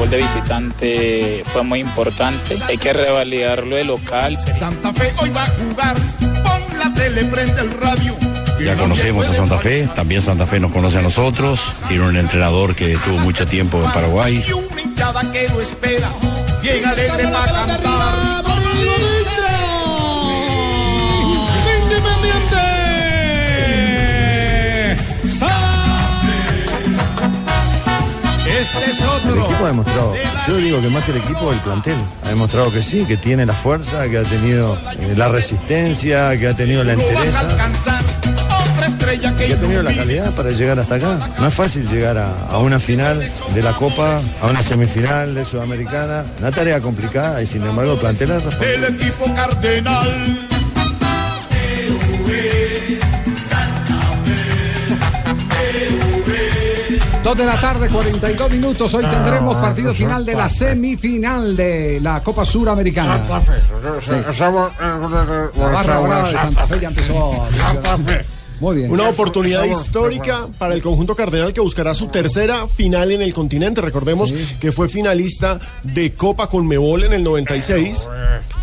Gol de visitante fue muy importante. Hay que revalidarlo de local. Santa Fe hoy va a jugar. Pon la tele, prende el radio. Ya conocemos a Santa Fe, también Santa Fe nos conoce a nosotros. Tiene un entrenador que estuvo mucho tiempo en Paraguay. Y una hinchada que lo espera. Llega alegre para cantar. Este es El equipo ha demostrado, yo digo que más que el equipo, el plantel. Ha demostrado que sí, que tiene la fuerza, que ha tenido eh, la resistencia, que ha tenido la entereza, que ha tenido la calidad para llegar hasta acá. No es fácil llegar a, a una final de la Copa, a una semifinal de Sudamericana. Una tarea complicada y sin embargo el plantel ha respondido. El equipo cardenal. Dos de la tarde, 42 minutos. Hoy tendremos partido final de la semifinal de la Copa Suramericana. Santa Fe. Sí. Estamos, eh, La barra brava de Santa Fe ya empezó. a- Santa Fe. Muy bien. Una oportunidad histórica para el conjunto cardenal que buscará su tercera final en el continente. Recordemos Sí. que fue finalista de Copa Conmebol en el 96 Santa.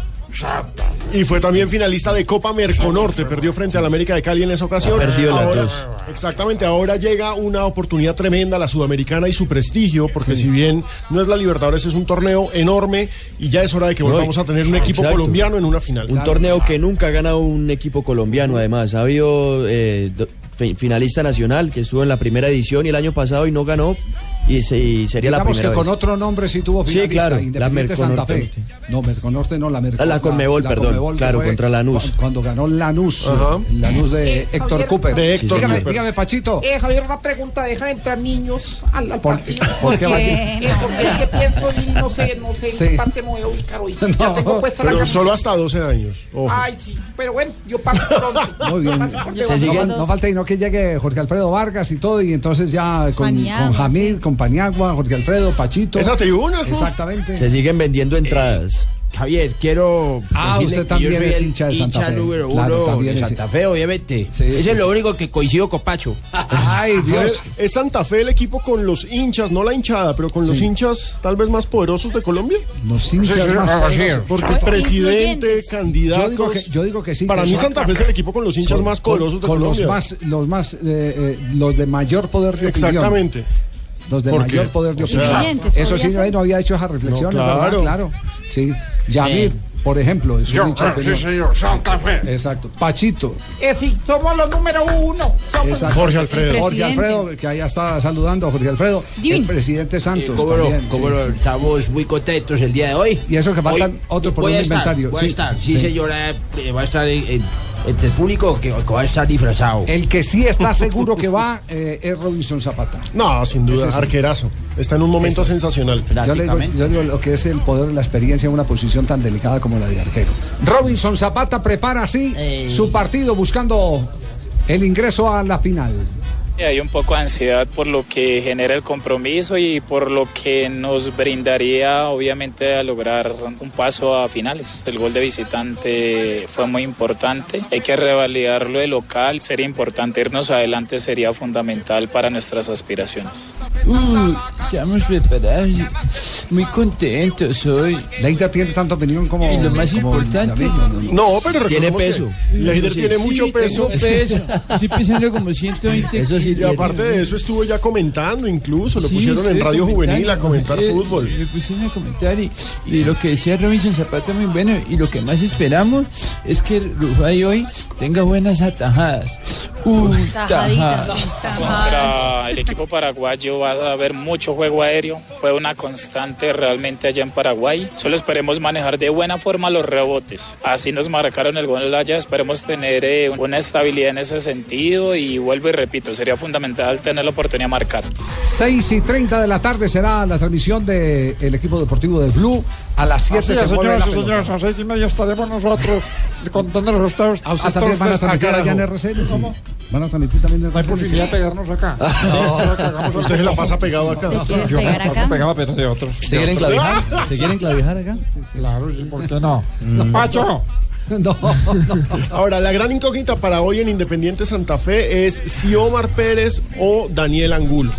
Y fue también finalista de Copa Merconorte. Perdió frente al América de Cali en esa ocasión. Perdió las Ahora- dos. Exactamente, ahora llega una oportunidad tremenda, la sudamericana y su prestigio, porque si bien no es la Libertadores, es un torneo enorme y ya es hora de que No, volvamos a tener un equipo exacto. colombiano en una final. Un torneo que nunca ha ganado un equipo colombiano, además. Ha habido eh, finalista nacional que estuvo en la primera edición y el año pasado y no ganó. Y, se- y sería la Digamos que primera con vez. otro nombre sí tuvo Sí, finalista, claro, la Independiente Santa Fe. No, Merconorte no, la Merconorte. La Conmebol, perdón, que claro, contra Lanús. cu- Cuando ganó Lanús, Ajá. el Lanús de Héctor Javier. Cooper. De Héctor dígame, Cooper. dígame, Pachito. Eh, Javier, una pregunta. ¿Dejan entrar niños al, al ¿Por, partido? por qué? Eh, porque es que pienso y no sé, no sé en Sí. qué parte me voy a ubicar hoy. No, ya tengo puesta la Pero camiseta. solo hasta 12 años. ojo. Ay, sí, pero bueno, yo paso por once. Muy bien. Paso No, no falta y no que llegue Jorge Alfredo Vargas y todo, y entonces ya con, Paniagua, con Jamil, sí. con Paniagua, Jorge Alfredo, Pachito. Esa tribuna. Exactamente. Se siguen vendiendo entradas. Javier, quiero. Ah, usted también yo soy es hincha de Santa Fe. número Claro, uno también de Santa Fe, obviamente. Sí, Eso sí, es lo único que coincido con Pacho. Ay, Dios. ¿Es Santa Fe el equipo con los hinchas, no la hinchada, pero con los hinchas tal vez más poderosos de Colombia? Los hinchas sí, más poderosos. Porque presidente, candidatos. Yo digo que, yo digo que sí. para que mí Santa Fe es el equipo con los hinchas con- más poderosos de con Colombia. los más, los más, eh, eh, los de mayor poder de opinión. Los de mayor poder de opinión. Eso sí, ser. no había hecho esa reflexión, No, ¿verdad? claro. Claro. Sí. Yamir, por ejemplo, es un hincha ah, sí, señor, Santa Fe. Exacto. Pachito. Es decir, somos los número uno. Somos Exacto. Jorge Alfredo. Jorge. Alfredo, que allá está saludando a Jorge Alfredo. Divino. El presidente Santos. cómo no, también, cómo sí. estamos muy contentos el día de hoy. Y eso que faltan Hoy otros por un estar, inventario. Voy Sí, a estar, sí, sí. señora, eh, va a estar en- en- entre el público que, que va a estar disfrazado. El que sí está seguro que va eh, es Robinson Zapata. No, sin duda, sí. arquerazo. Está en un momento sensacional. Yo le digo, Prácticamente. yo digo lo que es el poder, la experiencia en una posición tan delicada como la de arquero. Robinson Zapata prepara así Eh. su partido buscando el ingreso a la final. Hay un poco de ansiedad por lo que genera el compromiso y por lo que nos brindaría, obviamente, a lograr un paso a finales. El gol de visitante fue muy importante. Hay que revalidarlo de local. Sería importante irnos adelante, sería fundamental para nuestras aspiraciones. Uh, estamos preparados. Muy contentos hoy. Leida tiene tanta opinión como. Y lo más como importante- David, no, no, pero Tiene peso. Leider Sí, tiene sí, mucho peso. peso. Estoy pesando como 120 Eso Y aparte de eso estuvo ya comentando incluso, lo Sí, pusieron en Radio Juvenil a comentar eh, fútbol. Me pusieron a comentar y, y lo que decía Robinson Zapata muy bueno y lo que más esperamos es que Rufai hoy tenga buenas atajadas. Uy, tajadas. Contra el equipo paraguayo va a haber mucho juego aéreo. Fue una constante realmente allá en Paraguay. Solo esperemos manejar de buena forma los rebotes. Así nos marcaron el gol allá. Esperemos tener eh, una estabilidad en ese sentido. Y vuelvo y repito, sería fundamental tener la oportunidad de marcar. 6 y 30 de la tarde será la transmisión del equipo deportivo de Blue. A las 7 Así se mueve la señoras y señores, a las seis y media estaremos nosotros contando los resultados. ¿A usted también van a transmitir allá en RCN? ¿Cómo? ¿Van a transmitir también en No hay posibilidad de pegarnos acá. No. Usted se la pasa pegado acá. Yo quieres pegar paso acá? pegado, pero de otros. ¿Se quieren clavijar? ¿Se quieren clavijar acá? Claro, sí, ¿por qué no? Pacho. No, Ahora, la gran incógnita para hoy en Independiente Santa Fe es si Omar Pérez o Daniel Angulo.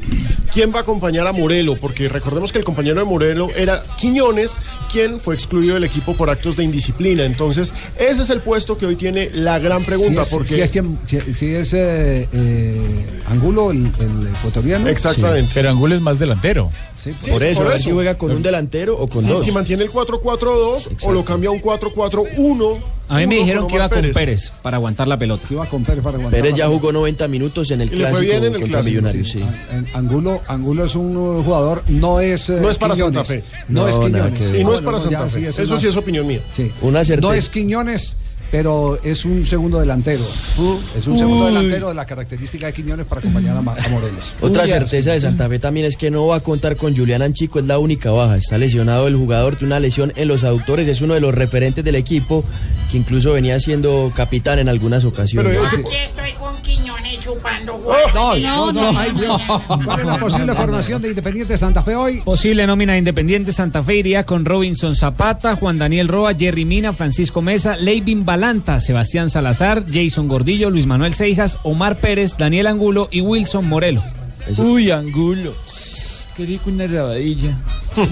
¿Quién va a acompañar a Morelo? Porque recordemos que el compañero de Morelo era Quiñones, quien fue excluido del equipo por actos de indisciplina. Entonces, ese es el puesto que hoy tiene la gran pregunta. Si es, porque si es, quien- si- es, eh, eh, Angulo, el, el ecuatoriano. Exactamente. Pero Angulo es más delantero. Sí, Por eso, a ver si juega con un delantero o con Sí, dos. si mantiene el 4-4-2 o lo cambia a un 4-4-1. A mí me dijeron que iba con Pérez. Pérez para aguantar la pelota. Que iba con Pérez para aguantar. Pérez la ya pelota. jugó 90 minutos en el clásico bien en el contra clásico, Millonarios, sí. En- Angulo, Angulo es un jugador, no es. eh, No es para Quiñones. Santa Fe. No, No, es Quiñones. Y no Ah, es para Santa ya, Fe. es Eso más- sí es opinión mía. Sí. Una certeza. No es Quiñones, pero es un segundo delantero. Es un segundo Uy. delantero de la característica de Quiñones para acompañar a, Ma- a Morelos. Otra Uy, certeza de Santa Fe también es que no va a contar con Julián Anchico, es la única baja. Está lesionado el jugador de una lesión en los aductores, es uno de los referentes del equipo, que incluso venía siendo capitán en algunas ocasiones. Pero ese- Aquí estoy con Quiñones chupando No, no, no, ay Dios. ¿Cuál es la posible formación de Independiente Santa Fe hoy? Posible nómina de Independiente Santa Fe iría con Robinson Zapata, Juan Daniel Roa, Jerry Mina, Francisco Mesa, Leivin Balanta, Sebastián Salazar, Jason Gordillo, Luis Manuel Seijas, Omar Pérez, Daniel Angulo y Wilson Morelo. Uy, Angulo. Qué rico una rabadilla.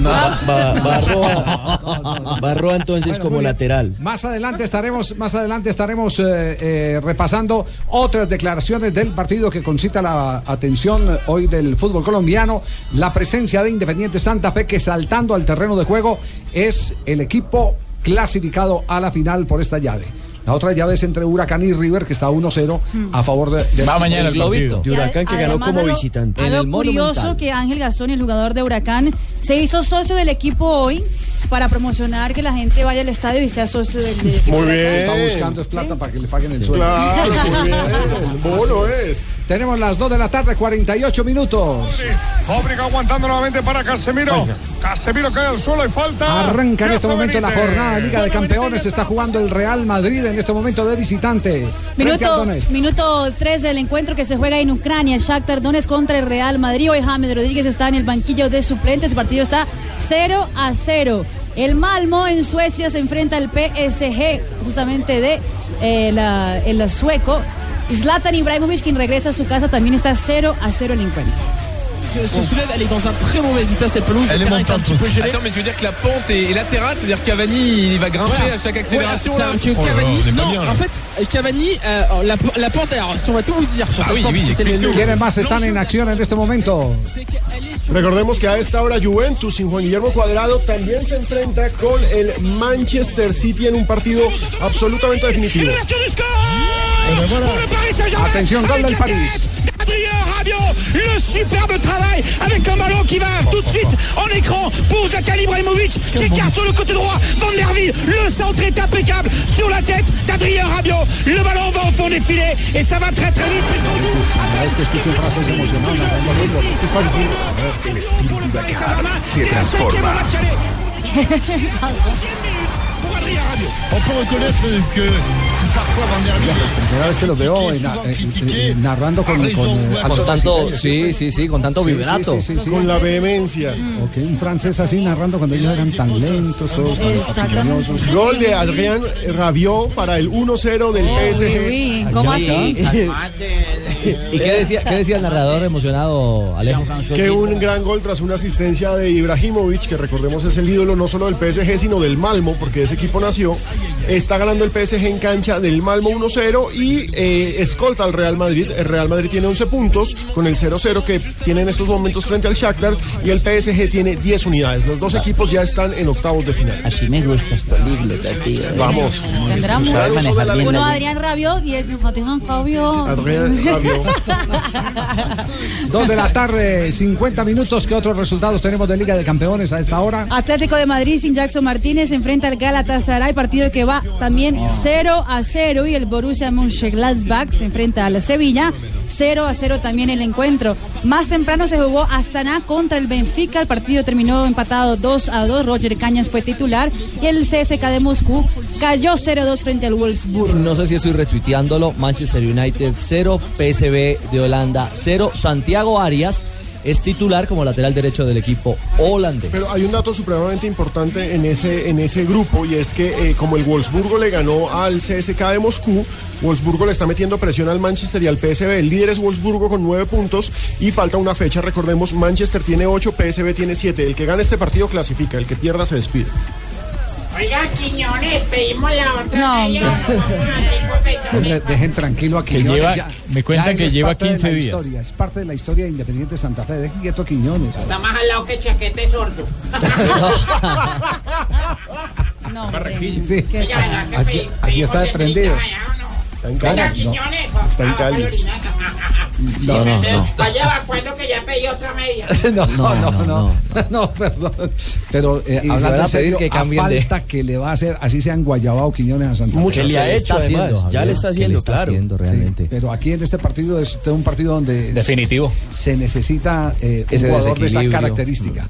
Va, va- va Roa- va Roa entonces Bueno, como lateral. Más adelante estaremos, más adelante estaremos eh, eh, repasando otras declaraciones del partido que concita la atención eh, hoy del fútbol colombiano. La presencia de Independiente Santa Fe que saltando al terreno de juego es el equipo clasificado a la final por esta llave. La otra llave es entre Huracán y River que está 1-0 a favor de, de Va mañana el globito. De Huracán que ganó como visitante. En el curioso Monumental. que Ángel Gastón, el jugador de Huracán, se hizo socio del equipo hoy para promocionar que la gente vaya al estadio y sea socio del, equipo. Muy de bien. Se está buscando es plata para que le paguen el sueldo. Claro, muy bien. El bono es. Tenemos las 2 de la tarde, 48 minutos. Fábrica aguantando nuevamente para Casemiro. Casemiro cae al suelo y falta. Arranca en este momento la jornada de Liga de Campeones. Se está jugando el Real Madrid en este momento de visitante. Minuto, minuto 3 del encuentro que se juega en Ucrania. El Shakhtar Donetsk contra el Real Madrid. Hoy James Rodríguez está en el banquillo de suplentes. El partido está 0 a 0. El Malmo en Suecia se enfrenta al PSG, justamente de eh, el sueco. Zlatan Ibrahimovic, quien regresa a su casa, también está 0 a 0 el encuentro. Se soulève, elle est dans un très mauvais état cette pelouse. Elle Le est montante. Attends, mais tu veux dire que la pente est, est latérale C'est-à-dire que Cavani, il va grimper Voilà. à chaque accélération Voilà, là c'est-à-dire que Oh Cavani, non, en fait, Cavani, euh, la, la pente, alors si on va tout vous dire sur Ah cette oui, pente. ¿Quiénes más están en acción en este momento? Recordemos que a esta hora Juventus sin Juan Guillermo Cuadrado también se enfrenta con el Manchester City en un partido absolutamente definitivo. Atención, gol del París. Adrien Rabiot, le superbe travail avec un ballon qui va tout de suite en écran pour Zlatan Ibrahimovic qui écarte sur le côté droit. Van der Wiel, le centre est impeccable sur la tête d'Adrien Rabiot. Le ballon va au fond des filets et ça va très très vite puisqu'on joue Cada vez que escucho frases emocionantes, es parecido. El espíritu de te transforma. On peut reconnaître que si parfois Van der Wiel Primera vez que lo veo en- en- en- narrando con, con, alto Con tanto, sí, sí, sí, con tanto Sí, vibrato. sí, sí, sí. Con la vehemencia. Ok, un francés así narrando cuando ellos eran tan lentos, todos tan. Gol de Adrián Rabiot para el 1-0 del PSG. uy, ¿cómo así? ¿Y qué decía, qué decía el narrador emocionado, Alejo? Que un gran gol tras una asistencia de Ibrahimovic, que recordemos es el ídolo no solo del PSG, sino del Malmo, porque ese equipo nació. Está ganando el PSG en cancha del Malmo 1-0 y eh, escolta al Real Madrid. El Real Madrid tiene 11 puntos con el 0-0 que tiene en estos momentos frente al Shakhtar y el PSG tiene 10 unidades. Los dos equipos ya están en octavos de final. Así me gusta esta libreta, tío. Vamos. Manejar bien Uno la- Adrián Rabiot y el Fatima Fabio. Adrián Dos de la tarde, 50 minutos. ¿Qué otros resultados tenemos de Liga de Campeones a esta hora? Atlético de Madrid sin Jackson Martínez enfrenta al Galatasaray, partido que va también 0 a 0 y el Borussia Mönchengladbach se enfrenta a la Sevilla, 0 a 0 también el encuentro. Más temprano se jugó Astana contra el Benfica, el partido terminó empatado 2 a 2, Roger Cañas fue titular y el CSK de Moscú cayó 0-2 frente al Wolfsburg. No sé si estoy retuiteándolo. Manchester United 0, PSV de Holanda 0. Santiago Arias es titular como lateral derecho del equipo holandés. Pero hay un dato supremamente importante en ese, en ese grupo y es que eh, como el Wolfsburgo le ganó al CSK de Moscú, Wolfsburgo le está metiendo presión al Manchester y al PSV. El líder es Wolfsburgo con nueve puntos y falta una fecha. Recordemos, Manchester tiene ocho, PSV tiene siete. El que gane este partido clasifica, el que pierda se despide. Oiga, Quiñones, pedimos la otra No, pechones. Hombre, dejen tranquilo a Que Quiñones. lleva- ya- me cuentan ya que es lleva parte de 15 la días. historia, es parte de la historia de Independiente Santa Fe. Dejen quieto a Quiñones. Está más al lado que chaquete sordo. No. Sí. Oiga, ¿verdad que Así- así está de desprendido. Está en Cali. Quiñones, está en Cali. No, no, no. Vaya evacuando que ya pedí otra media. No, no, no, no, no, perdón. Pero eh, hablando en pedir que cambien de- falta que le va a hacer, así sean Guayabao Quiñones a Santa Fe. Mucho le ha hecho, está además, haciendo, ya le está haciendo, está claro. haciendo realmente. Pero aquí en este partido es un partido donde Definitivo. se necesita eh, un Ese jugador de esa característica.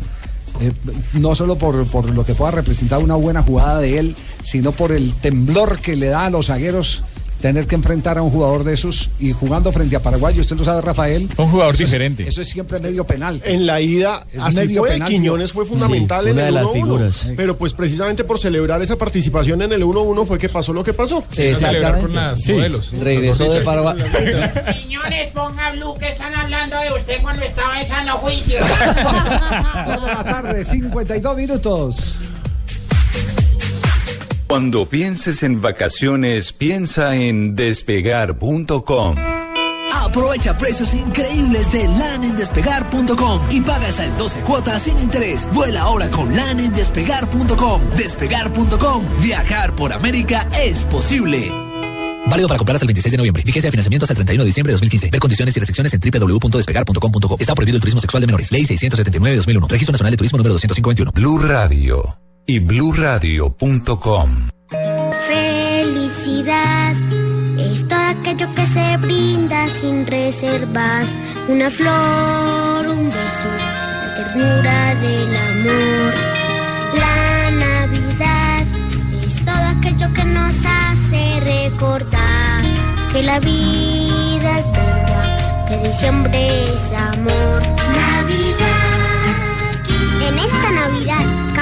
Eh, no solo por, por lo que pueda representar una buena jugada de él, sino por el temblor que le da a los zagueros tener que enfrentar a un jugador de esos y jugando frente a Paraguay. Usted lo sabe, Rafael. Un jugador eso es- diferente. eso es siempre medio penal. En la ida, Es así medio fue, penal, Quiñones fue fundamental Sí, en el de las 1-1. figuras. Pero pues precisamente por celebrar esa participación en el 1-1 fue que pasó lo que pasó. celebrar con las Sí. modelos. Regresó de Paraguay. Quiñones, ponga blue que están hablando de usted cuando estaba en sano juicio. De la tarde, 52 minutos. Cuando pienses en vacaciones, piensa en despegar.com. Aprovecha precios increíbles de LAN en despegar.com y paga hasta en 12 cuotas sin interés. Vuela ahora con LAN en despegar.com. Despegar.com. Viajar por América es posible. Válido para comprar hasta el 26 de noviembre. Vigencia de financiamiento hasta el 31 de diciembre de 2015. Ver condiciones y restricciones en www.despegar.com.co. Está prohibido el turismo sexual de menores. Ley 679 de 2001. Registro Nacional de Turismo número 251. Blue Radio y bluradio.com. Felicidad es todo aquello que se brinda sin reservas. Una flor, un beso, la ternura del amor. La Navidad es todo aquello que nos hace recordar que la vida es bella, que diciembre es amor. Navidad. En esta Navidad,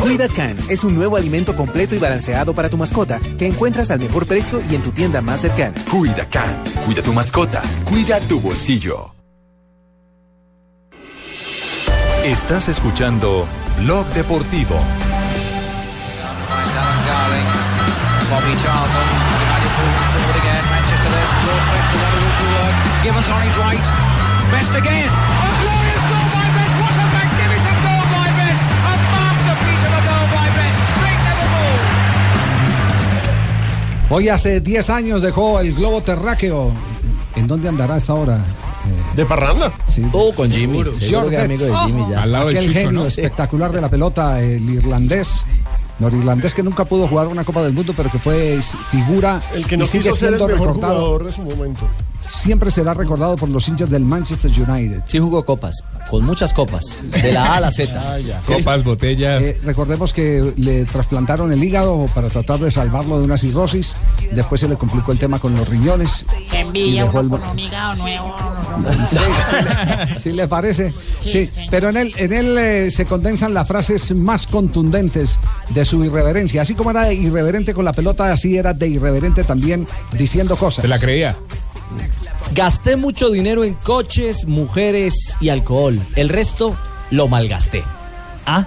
Cuida Can es un nuevo alimento completo y balanceado para tu mascota que encuentras al mejor precio y en tu tienda más cercana. Cuida Can, cuida tu mascota, cuida tu bolsillo. Estás escuchando Blog Deportivo. Bobby Charlton, United moving forward again. Manchester left, George Best, the Liverpool forward. Gibbons on his right. Best again. Hoy hace 10 años dejó el globo terráqueo. ¿En dónde andará hasta ahora? Eh, De parranda. Sí. Oh, con Jimmy. Seguro que es amigo de Jimmy ya. Al lado Aquel genio espectacular de la pelota, el irlandés. Norirlandés que nunca pudo jugar una Copa del Mundo, pero que fue figura El que y sigue quiso ser el siendo mejor recordado. jugador de su momento. Siempre será recordado por los hinchas del Manchester United. Sí jugó copas, con muchas copas, de la A a la Z. Copas, botellas. Eh, recordemos que le trasplantaron el hígado para tratar de salvarlo de una cirrosis. Después se le complicó el tema con los riñones. Qué envidia uno el- con un hígado nuevo. ¿Sí le parece? Sí, pero en él, en él eh, se condensan las frases más contundentes de su irreverencia. Así como era irreverente con la pelota, así era de irreverente también diciendo cosas. Se la creía. Gasté mucho dinero en coches, mujeres y alcohol. El resto lo malgasté. ¿Ah?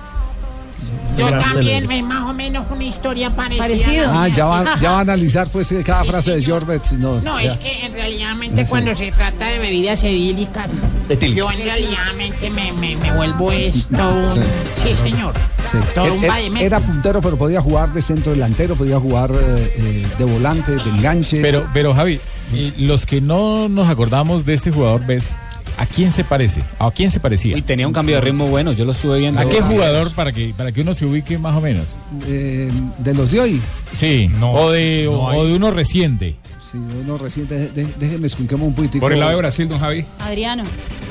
Yo también, me más o menos una historia parecida. Parecido. Ah, ya va, ya va a analizar pues eh, cada frase de Betts. No, No, ya. es que en realidad cuando se trata de bebidas edílicas, Etílicas. yo en realidad me, me, me vuelvo esto. Sí. Sí, señor. Sí. Todo Él- un él vademécum. era puntero, pero podía jugar de centro delantero, podía jugar eh, eh, de volante, de enganche. Pero, pero Javi, y los que no nos acordamos de este jugador, ¿ves? ¿A quién se parece? ¿A quién se parecía? Y tenía un cambio de ritmo bueno, yo lo estuve viendo. ¿A qué jugador para que, para que uno se ubique más o menos? Eh, de los de hoy. Sí, o, de, no o de uno reciente. Sí, uno reciente. de- de- déjeme escuchemos un poquitico. Por el lado de Brasil, don Javi. Adriano.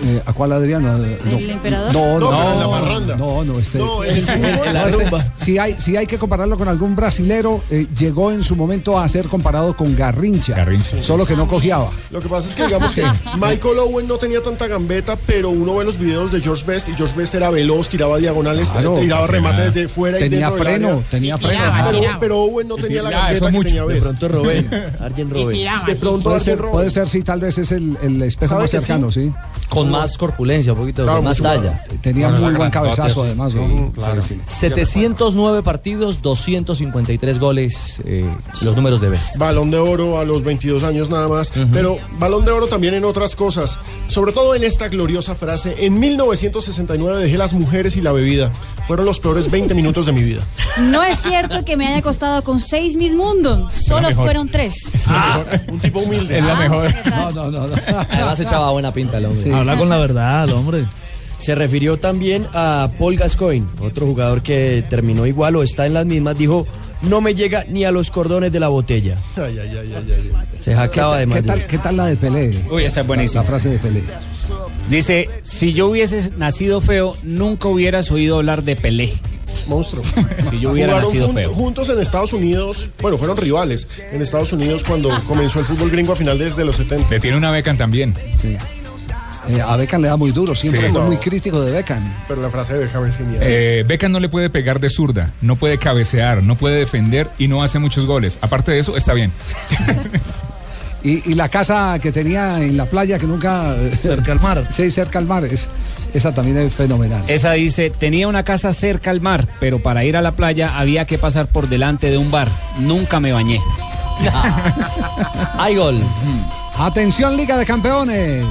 Eh, ¿A cuál Adriano? No. ¿El emperador? No, no, No, la no, parranda. no, no, este. No, en el no, La este- rumba. si hay, si hay que compararlo con algún brasilero, eh, llegó en su momento a ser comparado con Garrincha. Solo que no cogiaba. Lo que pasa es que digamos que Michael Owen no tenía tanta gambeta, pero uno ve los videos de George Best y George Best era veloz, tiraba diagonales, Claro, eh, tiraba remate desde fuera y Tenía dentro del freno, tenía Y freno. Pero- Owen no tenía la gambeta que mucho. tenía De Best. pronto Robén, Arjen Robén. De pronto Puede ser, puede ser, sí, tal vez es el, el espejo ¿Sabe más cercano, sí. Con más corpulencia, un poquito Claro, con más talla. Tenía Bueno, muy buen cabezazo, además, sí, ¿no? claro. Sí, sí. 709 partidos, 253 goles, eh, los números de Best. Balón de oro a los 22 años nada más, pero balón de oro también en otras cosas, sobre todo en esta gloriosa frase, en 1969 dejé las mujeres y la bebida, fueron los peores 20 minutos de mi vida. No es cierto que me haya costado con seis mis mundos, solo fueron tres. Un tipo humilde. Es la mejor. No, no, no. no. Además echaba buena pinta el hombre. Habla con la verdad, hombre. Se refirió también a Paul Gascoigne, otro jugador que terminó igual o está en las mismas. Dijo, no me llega ni a los cordones de la botella. Ay, ay, ay, ay, ay. Se jactaba de ¿Qué tal, ¿Qué tal la de Pelé? Uy, esa es buenísima. La frase de Pelé. Dice, si yo hubiese nacido feo, nunca hubieras oído hablar de Pelé. Monstruo. Si yo hubiera Jugaron nacido jun- feo. juntos en Estados Unidos, bueno, fueron rivales en Estados Unidos cuando comenzó el fútbol gringo a finales de los 70. Le tiene una beca también. Eh, a Beckham le da muy duro, siempre Sí. fue muy crítico de Beckham. Pero la frase de Beckham es genial. Eh, Beckham no le puede pegar de zurda, no puede cabecear, no puede defender y no hace muchos goles. Aparte de eso, está bien. Y, y la casa que tenía en la playa que nunca... Cerca al mar. Sí, cerca al mar. Es, esa también es fenomenal. Esa dice, tenía una casa cerca al mar, pero para ir a la playa había que pasar por delante de un bar. Nunca me bañé. Hay gol. Atención, Liga de Campeones.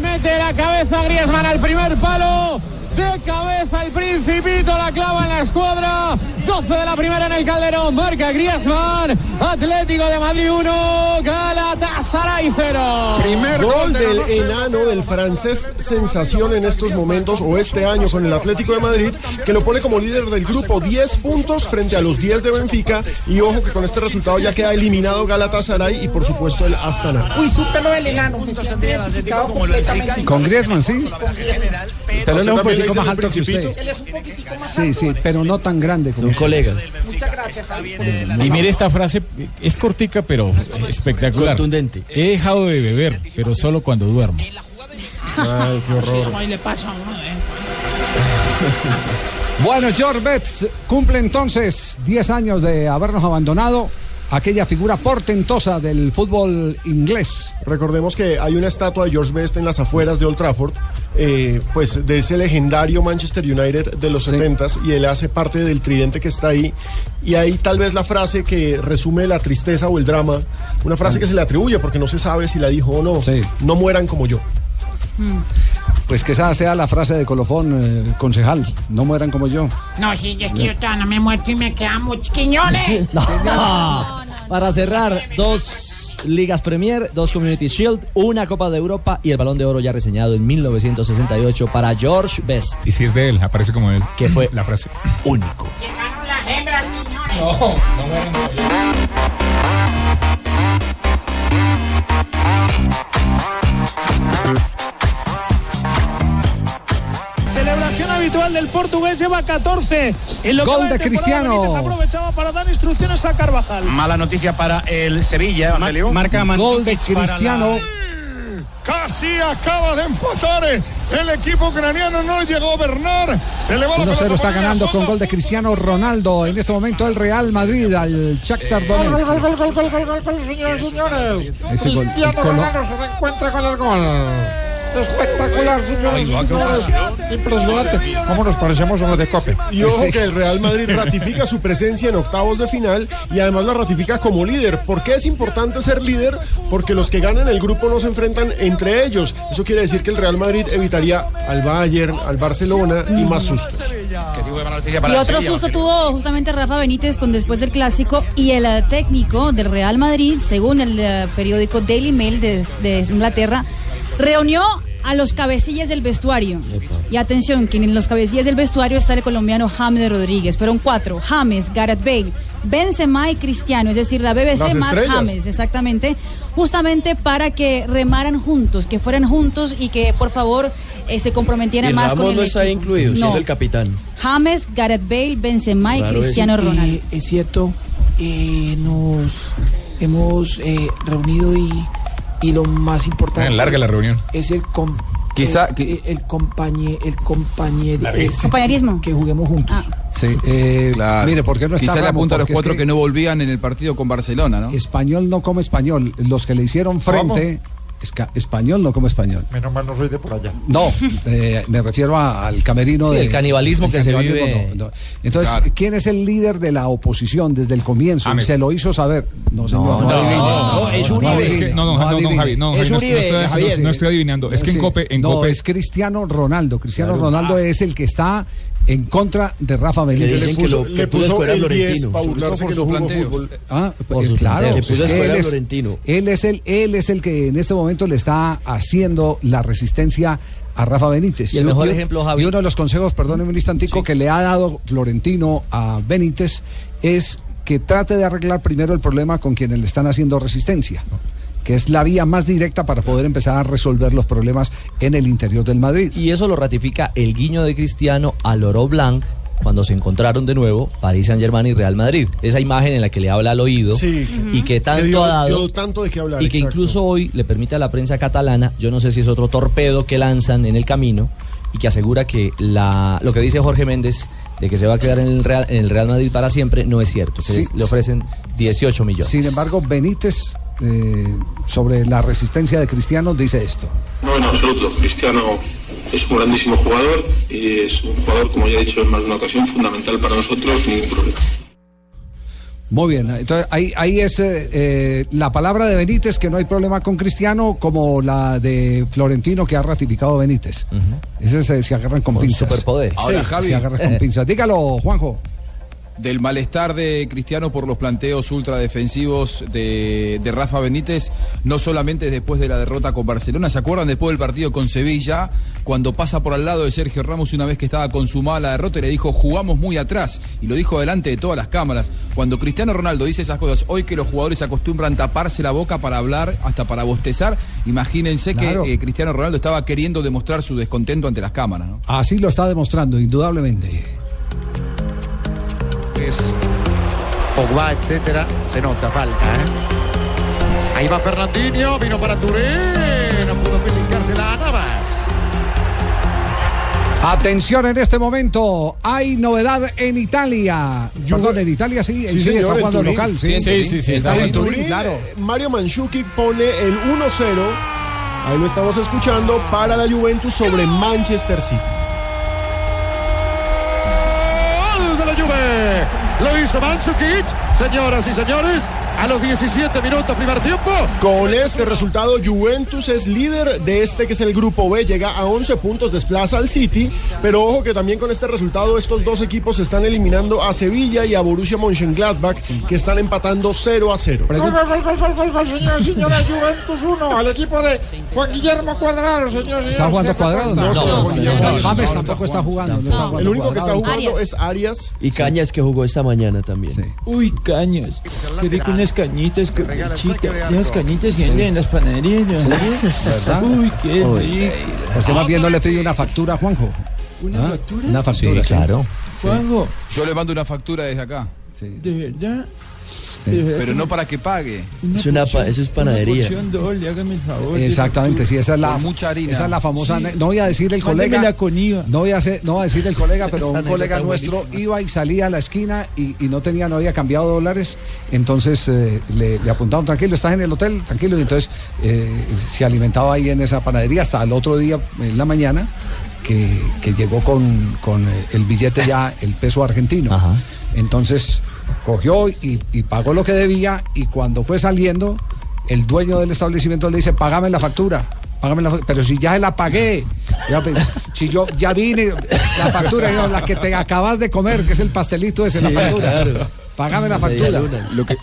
Mete la cabeza Griezmann al primer palo. De cabeza el Principito la clava en la escuadra. 12 de la primera en el Calderón. Marca Griezmann. Atlético de Madrid 1. Galatasaray 0. Primer gol del enano del francés sensación en estos momentos o este año con el Atlético de Madrid que lo pone como líder del grupo 10 puntos frente a los 10 de Benfica y ojo que con este resultado ya queda eliminado Galatasaray y por supuesto el Astana. Uy, súpelo del enano. Con Griezmann, sí. Pero él es un poquitico más alto que usted. Sí, sí, pero no tan grande como colegas. Muchas gracias. Y mire esta frase, es cortica pero espectacular. Contundente. He dejado de beber, pero solo cuando duermo. Ay, qué Sí, horror. como ahí le pasa a uno, ¿eh? Bueno, George Betts cumple entonces 10 años de habernos abandonado. Aquella figura portentosa del fútbol inglés. Recordemos que hay una estatua de George Best en las afueras de Old Trafford, eh, pues de ese legendario Manchester United de los Sí. 70s y él hace parte del tridente que está ahí. Y ahí tal vez la frase que resume la tristeza o el drama, una frase que se le atribuye porque no se sabe si la dijo o no. Sí. No mueran como yo. Pues que esa sea la frase de colofón, eh, concejal. No mueran como yo. No, sí, es que yo todavía no me he muerto y me quedan muchos quiñones. Para cerrar, dos Ligas Premier, dos Community Shield, una Copa de Europa y el Balón de Oro ya reseñado en 1968 para George Best. Y si es de él, aparece como él. Que fue la frase. único. Llegaron las hembras, señores. No, no mueren. Habitual del portugués lleva 14. En lo que Gol va de Cristiano. Benítez aprovechaba para dar instrucciones a Carvajal. Mala noticia para el Sevilla, Evangelio. marca Gol de la- Cristiano. Casi acaba de empatar el equipo ucraniano. No llegó Bernard. Se le va la 1-0 pelota está ganando con gol de Cristiano Ronaldo. En este momento el Real Madrid al Shakhtar Donetsk. Gol, gol, gol, gol, gol, gol, gol, señores, señores. Cristiano Ronaldo se reencuentra con el gol. Espectacular. Impresionante. ¿Cómo nos parecemos a los de Cope? Y ojo que el Real Madrid ratifica su presencia en octavos de final y además la ratifica como líder. ¿Por qué es importante ser líder? Porque los que ganan el grupo no se enfrentan entre ellos. Eso quiere decir que el Real Madrid evitaría al Bayern, al Barcelona y más sustos. Y otro susto tuvo justamente Rafa Benítez con después del clásico y el eh, técnico del Real Madrid, según el eh, periódico Daily Mail de, de Inglaterra, reunió a los cabecillas del vestuario. Y atención, que en los cabecillas del vestuario está el colombiano James Rodríguez. Fueron cuatro, James, Gareth Bale, Benzema y Cristiano, es decir, la BBC Las más estrellas. James, exactamente, justamente para que remaran juntos, que fueran juntos y que por favor eh, se comprometieran Y más con el no está ahí equipo. incluido, siendo No. el capitán. James, Gareth Bale, Benzema y Claro, Cristiano es- Ronaldo. Eh, es cierto, eh, nos hemos eh, reunido y, y lo más importante Ah, larga la reunión. es el com- Quizá- el, el, compañe- el. Compañerismo. que juguemos juntos. Sí, eh, Claro. mire, ¿por qué no está Quizá le apunta a los es cuatro que... que no volvían en el partido con Barcelona, ¿no? Español no come español. Los que le hicieron frente. Esca- español no come español. Menos mal no soy de por allá. No, eh, me refiero a- al camerino Sí, de. el canibalismo el que se canibalismo, vive. no, no. Entonces, Claro. ¿quién es el líder de la oposición desde el comienzo? James. Se lo hizo saber. No, señor, no, no, adivine. no, es Uribe. No, no, no, no, no, adivine. Javi, no, Es Uribe, no estoy, adivinando. Es que en. Cope, en no, Cope es Cristiano Ronaldo. Cristiano Ronaldo es el que está en contra de Rafa Benítez. dicen Le que puso, lo- que le puso el 10 Florentino. para burlarse que. Ah, pues claro, pues Le puso que él, es, Florentino. él es el él es el que en este momento le está haciendo la resistencia a Rafa Benítez. Y el mejor ejemplo, Javi- Y uno de los consejos, perdóneme un instantico, que le ha dado Florentino a Benítez es que trate de arreglar primero el problema con quienes le están haciendo resistencia. Que es la vía más directa para poder empezar a resolver los problemas en el interior del Madrid. Y eso lo ratifica el guiño de Cristiano al Oro Blanc cuando se encontraron de nuevo París Saint Germain y Real Madrid. Esa imagen en la que le habla al oído Sí. y que tanto dio- ha dado dio tanto de qué hablar, y que exacto. incluso hoy le permite a la prensa catalana, yo no sé si es otro torpedo que lanzan en el camino y que asegura que la, lo que dice Jorge Méndez de que se va a quedar en el Real, en el Real Madrid para siempre no es cierto. Se Sí, le ofrecen 18 millones. Sin embargo, Benítez, eh, sobre la resistencia de Cristiano, dice esto. No, en absoluto. Cristiano es un grandísimo jugador y es un jugador, como ya he dicho en más de una ocasión, fundamental para nosotros, ningún problema. Muy bien, entonces ahí, ahí es eh, eh, la palabra de Benítez, que no hay problema con Cristiano, como la de Florentino, que ha ratificado Benítez. Ese se, se agarran con, Con pinzas. superpoderes. Ahora, Sí, Javi. Se agarran con pinzas. Dígalo, Juanjo. Del malestar de Cristiano por los planteos ultradefensivos de, de Rafa Benítez, no solamente después de la derrota con Barcelona, ¿se acuerdan después del partido con Sevilla? Cuando pasa por al lado de Sergio Ramos una vez que estaba consumada la derrota y le dijo, jugamos muy atrás, y lo dijo delante de todas las cámaras. Cuando Cristiano Ronaldo dice esas cosas, hoy que los jugadores acostumbran taparse la boca para hablar, hasta para bostezar, imagínense Claro. que eh, Cristiano Ronaldo estaba queriendo demostrar su descontento ante las cámaras. ¿no? Así lo está demostrando, indudablemente. Pogba, etcétera, se nota falta, ¿eh? Ahí va Fernandinho, vino para Touré, no pudo pisicársela a Navas. Atención en este momento, hay novedad en Italia. Perdón, en Italia sí, en Sí, señor, está en jugando local. Sí, sí, sí, sí, está está en Turín, Turín. claro. Mario Mandzukic pone el 1-0. Ahí lo estamos escuchando para la Juventus sobre Manchester City. Hizo Mandzukic. Señoras y señores, A los 17 minutos, primer tiempo. Con este resultado, Juventus es líder de este que es el grupo B, llega a 11 puntos, desplaza al City, pero ojo que también con este resultado estos dos equipos están eliminando a Sevilla y a Borussia Mönchengladbach, que están empatando 0 a 0. Gol, señores, señores, Juventus 1, al equipo de Juan Guillermo Cuadrado, señores. ¿Está jugando cuadrado? No, no, no, no, James tampoco está jugando. no está jugando El único que está jugando es Arias. Y Cañas que jugó esta mañana también. Uy, cañas. Qué rico unas cañitas, qué pechita. Esas cañitas que venden en las panaderías. ¿no? ¿Verdad? Uy, qué Uy, rico. ¿Por qué más bien no le pidió una factura a Juanjo? ¿Una ¿Ah? factura? Una factura, Sí, claro. Juanjo, Yo le mando una factura desde acá. ¿de verdad? Pero no para que pague. Es una pa- eso es panadería. Una porción doble, hágame el favor. de Exactamente, sí, esa es la, mucha harina. esa es la famosa. Sí. No voy a decir el colega. Mándemela con IVA. No voy a hacer, no voy a decir el colega, pero un colega nuestro buenísima. iba y salía a la esquina y, y no tenía, no había cambiado dólares. Entonces eh, le, le apuntaron, tranquilo, estás en el hotel, tranquilo. Y entonces eh, se alimentaba ahí en esa panadería hasta el otro día en la mañana que, que llegó con, con, eh, el billete ya, el peso argentino. Entonces cogió y, y pagó lo que debía y cuando fue saliendo, el dueño del establecimiento le dice, págame la factura. Págame la pero si ya la pagué, Ya, pues, si yo ya vine, la factura, yo, la que te acabas de comer, que es el pastelito ese, la factura. claro. Págame la factura. Lo que,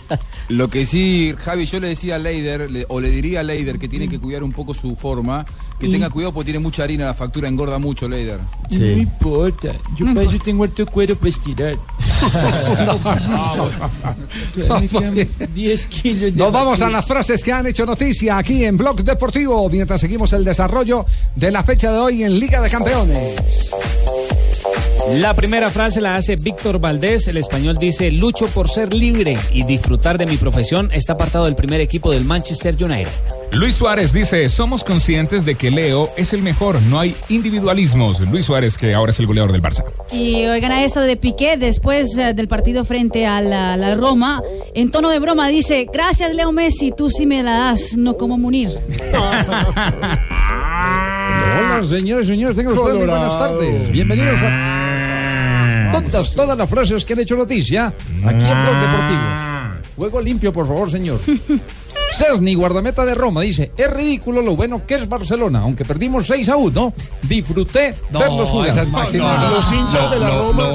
lo que sí, Javi, yo le decía a Leider, le- o le diría a Leider que tiene que cuidar un poco su forma, que tenga cuidado porque tiene mucha harina, la factura engorda mucho, Leider. No importa, yo para eso tengo harto cuero para estirar. Todavía me quedan 10 kilos de Nos vamos a las frases que han hecho noticia aquí en Blog Deportivo mientras seguimos el desarrollo de la fecha de hoy en Liga de Campeones. La primera frase la hace Víctor Valdés. El español dice: Lucho por ser libre y disfrutar de mi profesión. Está apartado del primer equipo del Manchester United. Luis Suárez dice, somos conscientes de que Leo es el mejor, no hay individualismos. Luis Suárez, que ahora es el goleador del Barça. Y oigan a esta de Piqué después eh, del partido frente a la, la Roma. En tono de broma dice, gracias Leo Messi, tú sí me la das, no como Munir. Hola, señores, señores, tengan ustedes buenas tardes. Bienvenidos a todas, todas las frases que han hecho noticia aquí en Blog Deportivo. Juego limpio, por favor, señor. Cesny, guardameta de Roma, dice, es ridículo lo bueno que es Barcelona, aunque perdimos 6 a 1. Disfruté No, verlos jugar. esa es máxima. Los hinchas de la Roma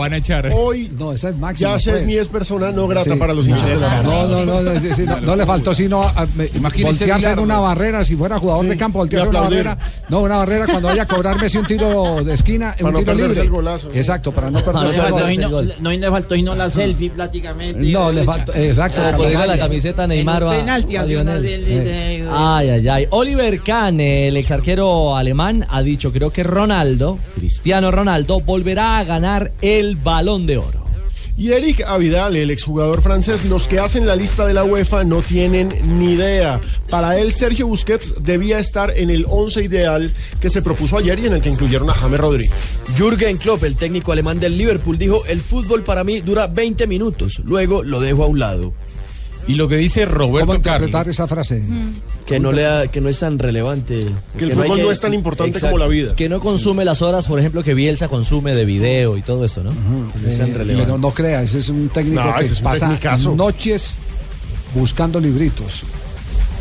hoy no, esa es máxima. ya Cesny pues. es persona no grata Sí. para los hinchas de la Roma. No, no, no, no, sí, sí, no, no le faltó sino a- me- Imagínese voltearse en Bilardo. una barrera, si fuera jugador de campo, voltearse en una barrera. No, una barrera cuando vaya a cobrar Messi un tiro de esquina, Para un no tiro libre. el golazo. Exacto, para no No, le perderse el faltó gol. sino, no le faltó sino la selfie prácticamente. No, le faltó, exacto. La camiseta a Neymar En a- penalti de- Ay, ay, ay. Oliver Kahn, el ex arquero alemán, ha dicho, creo que Ronaldo, Cristiano Ronaldo, volverá a ganar el balón de oro. Y Eric Avidal, el exjugador francés, los que hacen la lista de la UEFA no tienen ni idea. Para él, Sergio Busquets debía estar en el 11 ideal que se propuso ayer y en el que incluyeron a James Rodríguez. Jürgen Klopp, el técnico alemán del Liverpool, dijo, el fútbol para mí dura 20 minutos, luego lo dejo a un lado. Y lo que dice Roberto ¿Cómo interpretar Carlos. esa frase? Que no, le da- que no es tan relevante. Que el no hay fútbol no es tan importante como la vida. Que no consume las horas, por ejemplo, que Bielsa consume de video y todo esto, ¿no? Eh, pero no crea, ese es un técnico No, que es un pasa tecnicazo. noches buscando libritos.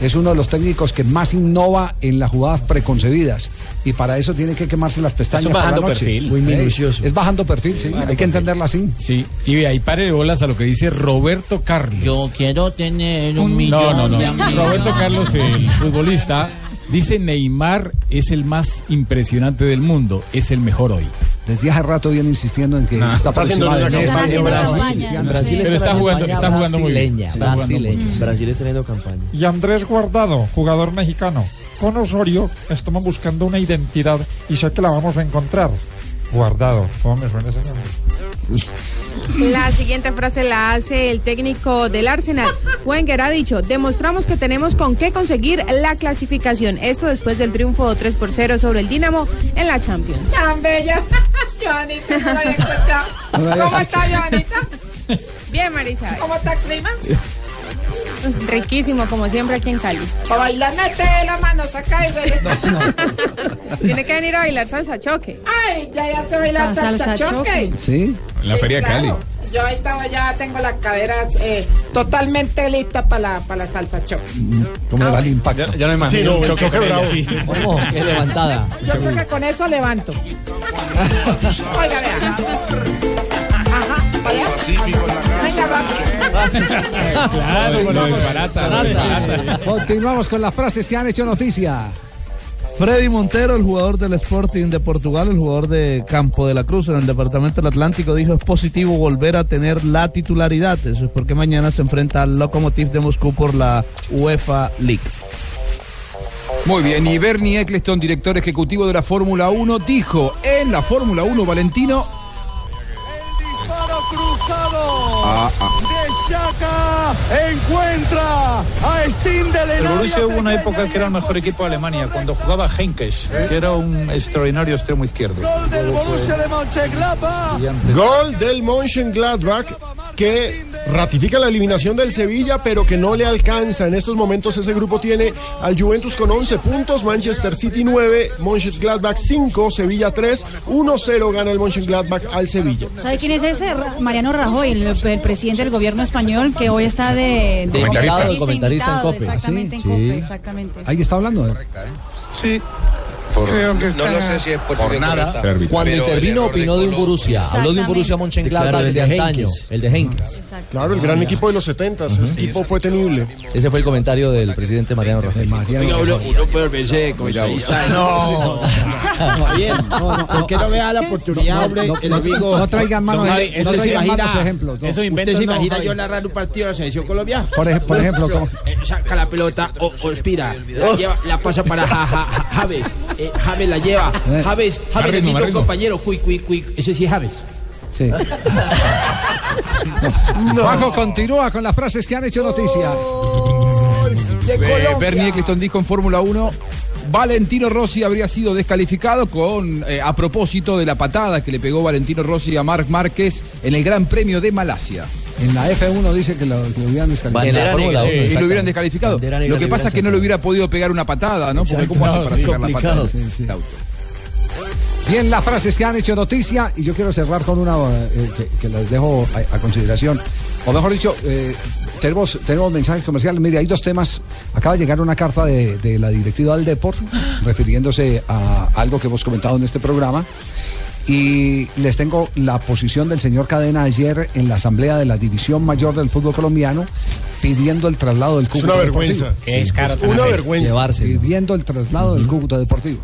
Es uno de los técnicos que más innova en las jugadas preconcebidas. Y para eso tiene que quemarse las pestañas. Eso por la bajando noche. perfil. Muy minucioso. Es bajando perfil, sí. Hay que entenderla así. Sí, y ahí pare de bolas a lo que dice Roberto Carlos. Yo quiero tener un millón No, no, de. Roberto Carlos, el futbolista, dice Neymar es el más impresionante del mundo, es el mejor hoy. Desde hace rato viene insistiendo en que Nah, está, está por encima haciéndole de una Messi, campaña. en Brasil. haciendo. Brasil está jugando, está jugando muy bien. brasileña, Está jugando muy bien. brasileña. Brasil está teniendo campaña. Y Andrés Guardado, jugador mexicano. Con Osorio estamos buscando una identidad y sé que la vamos a encontrar. Guardado. ¿Cómo me suena ese nombre? La siguiente frase la hace el técnico del Arsenal. Wenger ha dicho, demostramos que tenemos con qué conseguir la clasificación. Esto después del triunfo 3 por 0 sobre el Dinamo en la Champions. Tan bella. Joanita, no la había escuchado. ¿Cómo está, Joanita? Bien, Marisa. ¿Cómo está el clima? Riquísimo, como siempre aquí en Cali. Para bailar, mete la mano, saca y güey. Tiene que venir a bailar salsa choque. Ay, ya ya se baila Ah, salsa salsa choque. Sí. En la Feria de Cali. yo ahí estaba, ya tengo las caderas eh, totalmente listas para la, para la salsa chop. ¿Cómo le va el impacto? Ya, ya no imagino Sí, no, choque choque bravo. sí. ¿Cómo? Qué levantada. Yo creo que con eso levanto. Oiga, vea. Venga. Claro. Continuamos con las frases que han hecho noticia. Freddy Montero, el jugador del Sporting de Portugal, el jugador de Campo de la Cruz en el Departamento del Atlántico, dijo es positivo volver a tener la titularidad. Eso es porque mañana se enfrenta al Lokomotiv de Moscú por la UEFA League. Muy bien, y Bernie Eccleston, director ejecutivo de la Fórmula 1, dijo en la Fórmula 1, Valentino. Ah, ah. de Shaka encuentra a Steam de El Borussia hubo una época que era el mejor equipo de Alemania, cuando jugaba Henkes, que era un extraordinario extremo izquierdo. Gol del Borussia de Mönchengladbach. Gol del Mönchengladbach que ratifica la eliminación del Sevilla, pero que no le alcanza. En estos momentos ese grupo tiene al Juventus con 11 puntos, Manchester City 9, Mönchengladbach 5, Sevilla 3, 1-0 gana el Mönchengladbach al Sevilla. ¿Sabe quién es ese? Mariano Rajoy, el, el presidente del gobierno español, que hoy está de, de Comentarista. comentarista Comentarista en COPE. Exactamente, en Sí. COPE, exactamente. Ahí está hablando. Sí. Creo que está No lo sé si es por nada. correcta. Cuando intervino opinó de un Borussia, habló de un Borussia Mönchengladbach Claro, el de de antaño, el de Henkes. Claro, el gran equipo de los 70, ese equipo fue temible. Ese fue el comentario del presidente Mariano Rajoy. Oiga, uno, uno puede volverse comentarista. No. Bien. ¿Por qué no me da la oportunidad, hombre? no, el no, amigo. no traigan Don Javi, no ¿usted se traigan imagina- malos ejemplos, no. ¿Usted inventos se no, imagina Javi. yo narrar un partido de la selección Colombia? Por, ej- por ejemplo, ¿cómo? Eh, saca la pelota, o, la, pasa para ja, ja, ja- Javes, eh, Javes la lleva. Javes, Javes le Marrino, quita un Marrino. compañero, cuy, cuy, cuy, ese sí es Javes. Sí. Juanjo continúa con las frases que han hecho noticia. Eh, Bernie Eccleston dijo en Fórmula 1. Valentino Rossi habría sido descalificado con eh, a propósito de la patada que le pegó Valentino Rossi a Marc Márquez en el Gran Premio de Malasia. En la F1 dice que lo, que lo hubieran descalificado. En la Fórmula 1, y lo hubieran descalificado. Bandera negra Lo que pasa es que no le hubiera podido pegar una patada, ¿no? Porque Exacto. ¿cómo hace para sí, sacar la patada? Sí, sí. Bien, las frases que han hecho noticia y yo quiero cerrar con una eh, que, que les dejo a, a consideración. O mejor dicho, eh, tenemos, tenemos mensajes comerciales. Mire, hay dos temas. Acaba de llegar una carta de, de la directiva del Deport refiriéndose a algo que hemos comentado en este programa. Y les tengo la posición del señor Cadena ayer en la asamblea de la División Mayor del Fútbol Colombiano pidiendo el traslado del Cúcuta una Deportivo. vergüenza. Descaro es tan una feo. vergüenza. Llevarse. Pidiendo el traslado del Cúcuta Deportivo.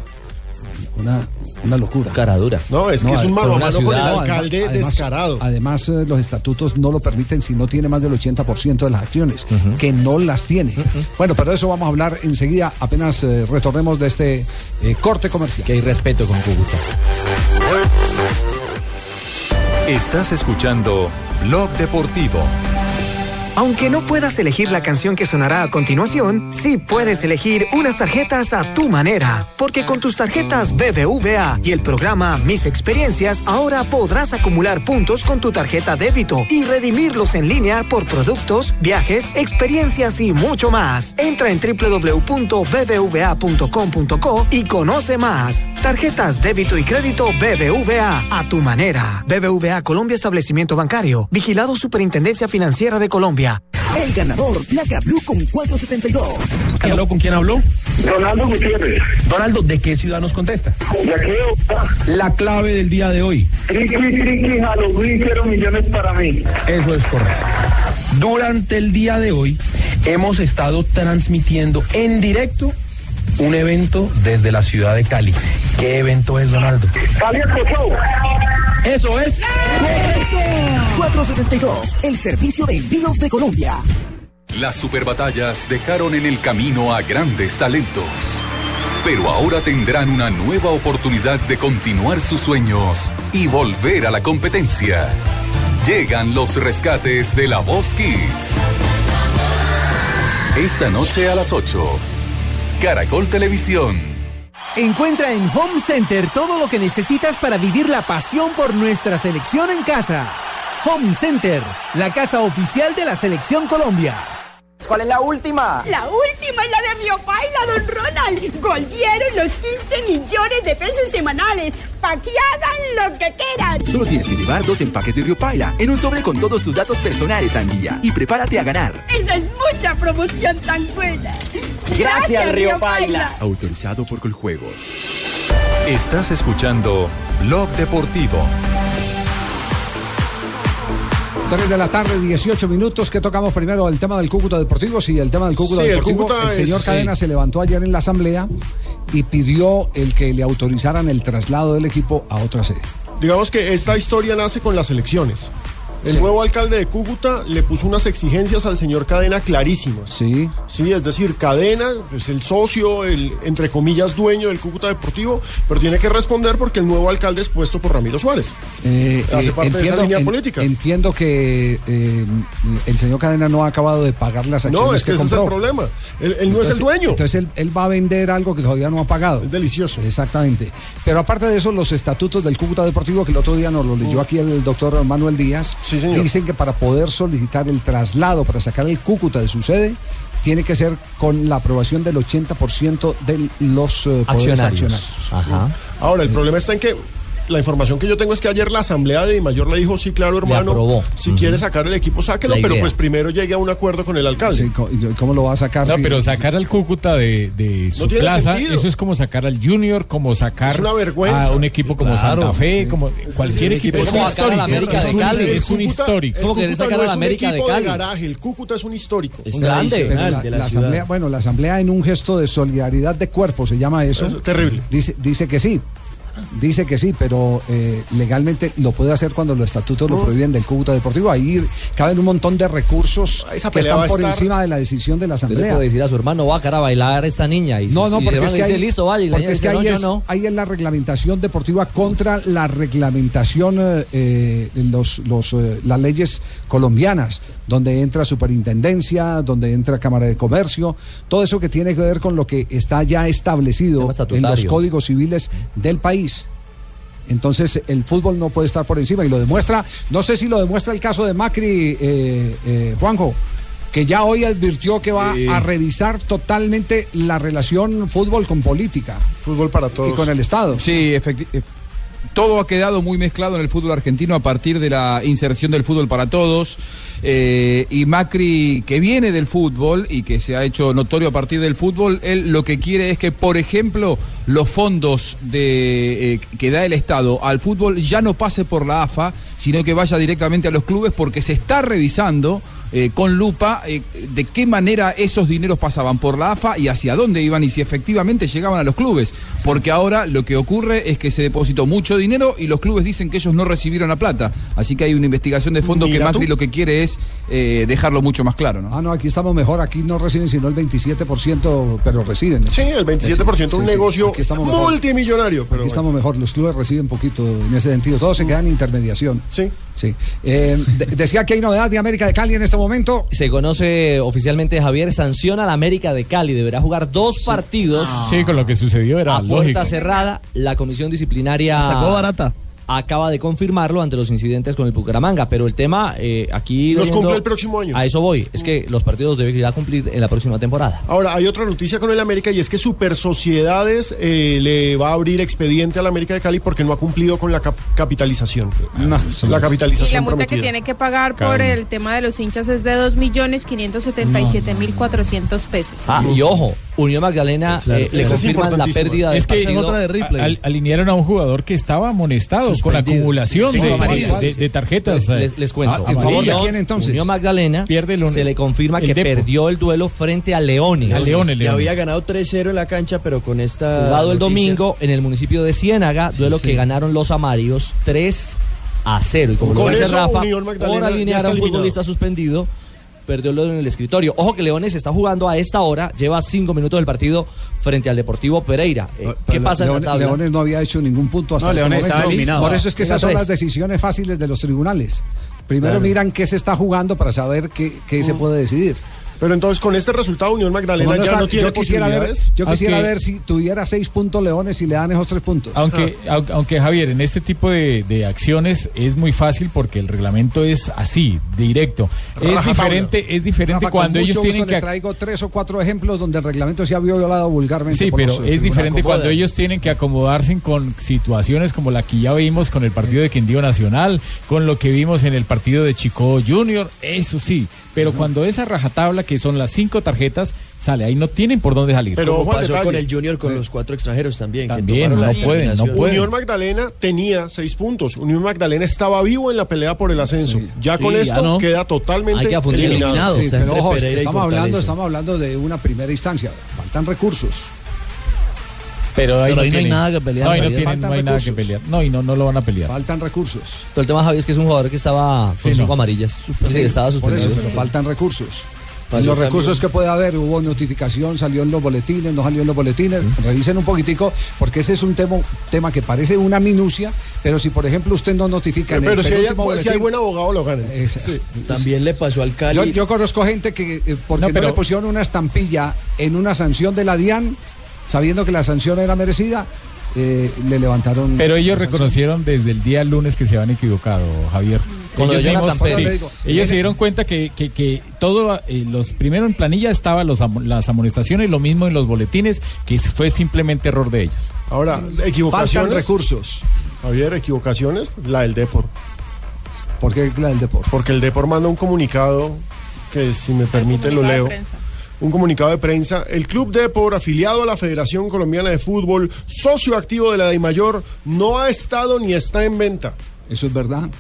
Una, una locura. Cara dura. No, es que es un mano con el ciudad, alcalde además- descarado. Además, eh, los estatutos no lo permiten si no tiene más del 80% de las acciones, que no las tiene. Bueno, pero de eso vamos a hablar enseguida, apenas eh, retornemos de este eh, corte comercial. Que hay respeto con Cúcuta. Estás escuchando Blog Deportivo. Aunque no puedas elegir la canción que sonará a continuación, sí puedes elegir unas tarjetas a tu manera. Porque con tus tarjetas BBVA y el programa Mis Experiencias, ahora podrás acumular puntos con tu tarjeta débito y redimirlos en línea por productos, viajes, experiencias y mucho más. Entra en www.bbva.com.co y conoce más. Tarjetas débito y crédito BBVA a tu manera. BBVA Colombia Establecimiento Bancario. Vigilado Superintendencia Financiera de Colombia. El ganador, placa blue con 472. ¿Aló, con quién habló? Ronaldo Gutiérrez. Donaldo, ¿de qué ciudad nos contesta? De aquí de Bogotá. La clave del día de hoy. Triqui, triqui, Halloween, quiero millones para mí. Eso es correcto. Durante el día de hoy hemos estado transmitiendo en directo un evento desde la ciudad de Cali. ¿Qué evento es, Donaldo? Cali Show. Eso es. 472, el servicio de envíos de Colombia. Las superbatallas dejaron en el camino a grandes talentos. Pero ahora tendrán una nueva oportunidad de continuar sus sueños y volver a la competencia. Llegan los rescates de la Voz Kids. Esta noche a las 8. Caracol Televisión. Encuentra en Home Center todo lo que necesitas para vivir la pasión por nuestra selección en casa. Home Center, la casa oficial de la selección Colombia. ¿Cuál es la última? La última es la de Río Paila, don Ronald. Volvieron los 15 millones de pesos semanales. Pa' que hagan lo que quieran. Solo tienes que llevar dos empaques de Río Paila en un sobre con todos tus datos personales al día y prepárate a ganar. Esa es mucha promoción tan buena. Gracias, Río Paila. Autorizado por Coljuegos. Estás escuchando Blog Deportivo. 3 de la tarde, 18 minutos. que tocamos primero? El tema del Cúcuta Deportivo. Sí, el tema del Cúcuta Sí, el Deportivo. Cúcuta el señor es- Cadena sí. se levantó ayer en la asamblea y pidió el que le autorizaran el traslado del equipo a otra sede. Digamos que esta historia nace con las elecciones. El Sí. nuevo alcalde de Cúcuta le puso unas exigencias al señor Cadena clarísimas. Sí. Sí, es decir, Cadena es el socio, el entre comillas dueño del Cúcuta Deportivo, pero tiene que responder porque el nuevo alcalde es puesto por Ramiro Suárez. Eh, Hace eh, parte de esa línea política. Entiendo que eh, el señor Cadena no ha acabado de pagar las acciones No, es que, ese es el problema. Él, él no es el dueño. Entonces él, él va a vender algo que todavía no ha pagado. Es delicioso. Exactamente. Pero aparte de eso, los estatutos del Cúcuta Deportivo, que el otro día nos lo leyó aquí el doctor Manuel Díaz, señor. dicen que para poder solicitar el traslado, para sacar el Cúcuta de su sede, tiene que ser con la aprobación del 80% de los eh, poderes Accionarios. accionarios. Ahora, el problema está en que la información que yo tengo es que ayer la asamblea de Mayor le dijo, sí, claro, hermano, si quiere sacar el equipo, sáquelo, La pero pues primero llegue a un acuerdo con el alcalde. Sí, ¿Cómo lo va a sacar? No, si- pero sacar al Cúcuta de, de su No plaza, sentido. eso es como sacar al Junior, como sacar Es una vergüenza. a un equipo como Claro, Santa Fe, sí. como cualquier Sí, equipo. es Es como sacar a la histórico. América Es de un- Cali. Es un El Cúcuta- histórico. El Cúcuta no es un equipo de garaje, el Cúcuta es un histórico. Pero la, la asamblea, bueno, la asamblea en un gesto de solidaridad de cuerpo se llama eso. terrible. Dice, dice que sí. Dice que sí, pero eh, legalmente lo puede hacer cuando los estatutos lo prohíben del Cúcuta Deportivo. Ahí caben un montón de recursos Esa que están por estar- encima de la decisión de la Usted le asamblea. puede decir a su hermano, va a cara a bailar esta niña. Y, No, no, porque es que dice, ahí, listo, vale. Y la porque es que ahí, no, es, no. ahí es la reglamentación deportiva contra la reglamentación, eh, eh, los, los, eh, las leyes colombianas, donde entra superintendencia, donde entra Cámara de Comercio, todo eso que tiene que ver con lo que está ya establecido en los códigos civiles del país. Entonces el fútbol no puede estar por encima y lo demuestra, no sé si lo demuestra el caso de Macri, eh, eh, Juanjo, que ya hoy advirtió que va a revisar totalmente la relación fútbol con política. Fútbol para todos. Y con el Estado. Sí, efecti- ef- todo ha quedado muy mezclado en el fútbol argentino a partir de la inserción del fútbol para todos. Eh, y Macri, que viene del fútbol y que se ha hecho notorio a partir del fútbol, él lo que quiere es que, por ejemplo, los fondos de, eh, que da el Estado al fútbol ya no pase por la AFA, sino que vaya directamente a los clubes porque se está revisando eh, con lupa eh, de qué manera esos dineros pasaban por la AFA y hacia dónde iban y si efectivamente llegaban a los clubes. Porque ahora lo que ocurre es que se depositó mucho dinero y los clubes dicen que ellos no recibieron la plata. Así que hay una investigación de fondo que Macri tú. lo que quiere es eh, dejarlo mucho más claro. ¿no? Ah, no, aquí estamos mejor, aquí no reciben sino el 27%, pero reciben. Sí, el 27% un negocio multimillonario. Pero Aquí estamos mejor, los clubes reciben poquito en ese sentido, todos se quedan en intermediación. Sí. Sí. Eh, de- decía que hay novedad de América de Cali en este momento. Se conoce oficialmente Javier sanciona a la América de Cali. Deberá jugar dos partidos. Sí, con lo que sucedió era a lógico. puerta cerrada. La comisión disciplinaria Sacó barata. Acaba de confirmarlo ante los incidentes con el Bucaramanga. Pero el tema eh, aquí. Los cumple el próximo año. A eso voy. Es que los partidos deben ir a cumplir en la próxima temporada. Ahora, hay otra noticia con el América y es que Super Sociedades eh, le va a abrir expediente al América de Cali porque no ha cumplido con la cap- capitalización. la Y capitalización la multa que tiene que pagar por el tema de los hinchas es de 2.577.400 pesos. Ah, y ojo, Unión Magdalena Claro, eh, le confirman la pérdida de es que partido. al- alinearon a un jugador que estaba amonestado con acumulación Sí, de, de- de tarjetas. Les, les- les cuento. Ah, amarillas. Unión Magdalena Pierde el- se le confirma el que Depo. perdió el duelo frente a Leones. A Leones, Que había ganado 3-0 en la cancha, pero con esta. Jugado el noticia- domingo en el municipio de Ciénaga, duelo sí. que ganaron los amarillos 3 a 0. Y como Con lo dice eso, Rafa, Unión Magdalena por alinear a un eliminado. futbolista suspendido, perdió el en el escritorio. Ojo que Leones está jugando a esta hora, lleva 5 minutos del partido frente al Deportivo Pereira. Eh, ¿Qué pasa en Leones, la tabla? Leones no había hecho ningún punto hasta No, Leones momento. estaba eliminado. Por eso es que esas son las decisiones fáciles de los tribunales. Primero Claro. miran qué se está jugando para saber qué, qué se puede decidir. Pero entonces con este resultado Unión Magdalena ya está- no tiene yo quisiera ver, yo quisiera Aunque- ver si tuviera seis puntos Leones y le dan esos tres puntos. Aunque, aunque, aunque, Javier, en este tipo de, de acciones es muy fácil porque el reglamento es así, directo. Es Rafa diferente, es diferente Rafa, cuando ellos tienen que le traigo tres o cuatro ejemplos donde el reglamento se ha violado vulgarmente. Sí, pero los, es diferente cuando ellos tienen que acomodarse con situaciones como la que ya vimos con el partido de Quindío Nacional, con lo que vimos en el partido de Chico Junior, eso sí. Pero cuando esa rajatabla, que son las cinco tarjetas, sale, ahí no tienen por dónde salir. Como pasó con el Junior con los cuatro extranjeros también. que También, la no pueden, no pueden. Unión Magdalena tenía seis puntos. Unión Magdalena estaba vivo en la pelea por el ascenso. Ya Sí, con ya esto no. queda totalmente eliminado. Sí, pero ojo, estamos hablando, estamos hablando de una primera instancia. Faltan recursos. Pero ahí, Pero no, ahí no hay nada que pelear, No, ahí no, Javier. tienen- no hay nada que pelear. No, y no, no lo van a pelear. Faltan recursos. Pero el tema, Javier, es que es un jugador que estaba con Sí, cinco no. amarillas. Sí, estaba Por eso, suspendido. pero faltan recursos. Pasó los también. recursos que puede haber, hubo notificación, salió en los boletines, no salió en los boletines, revisen un poquitico, porque ese es un tema, tema que parece una minucia, pero si por ejemplo usted no notifica en el Pero si hay, si buen abogado lo ganan. Sí. También le pasó al Cali. Yo, yo conozco gente que, eh, porque No, no, pero- le pusieron una estampilla en una sanción de la DIAN, sabiendo que la sanción era merecida, eh, le levantaron. Pero ellos reconocieron desde el día lunes que se habían equivocado, Javier. Con Ellos, mismos- sí, ellos se dieron cuenta que, que, que todo, eh, los primero en planilla estaban los, las amonestaciones y lo mismo en los boletines, que fue simplemente error de ellos. Ahora, equivocaciones. Faltan recursos. Javier, equivocaciones, la del Depor. ¿Por qué la del Depor? Porque el Depor manda un comunicado que, si me permite, lo leo. Un comunicado de prensa. El Club Depor, afiliado a la Federación Colombiana de Fútbol, socio activo de la DIMAYOR, no ha estado ni está en venta. Eso es verdad.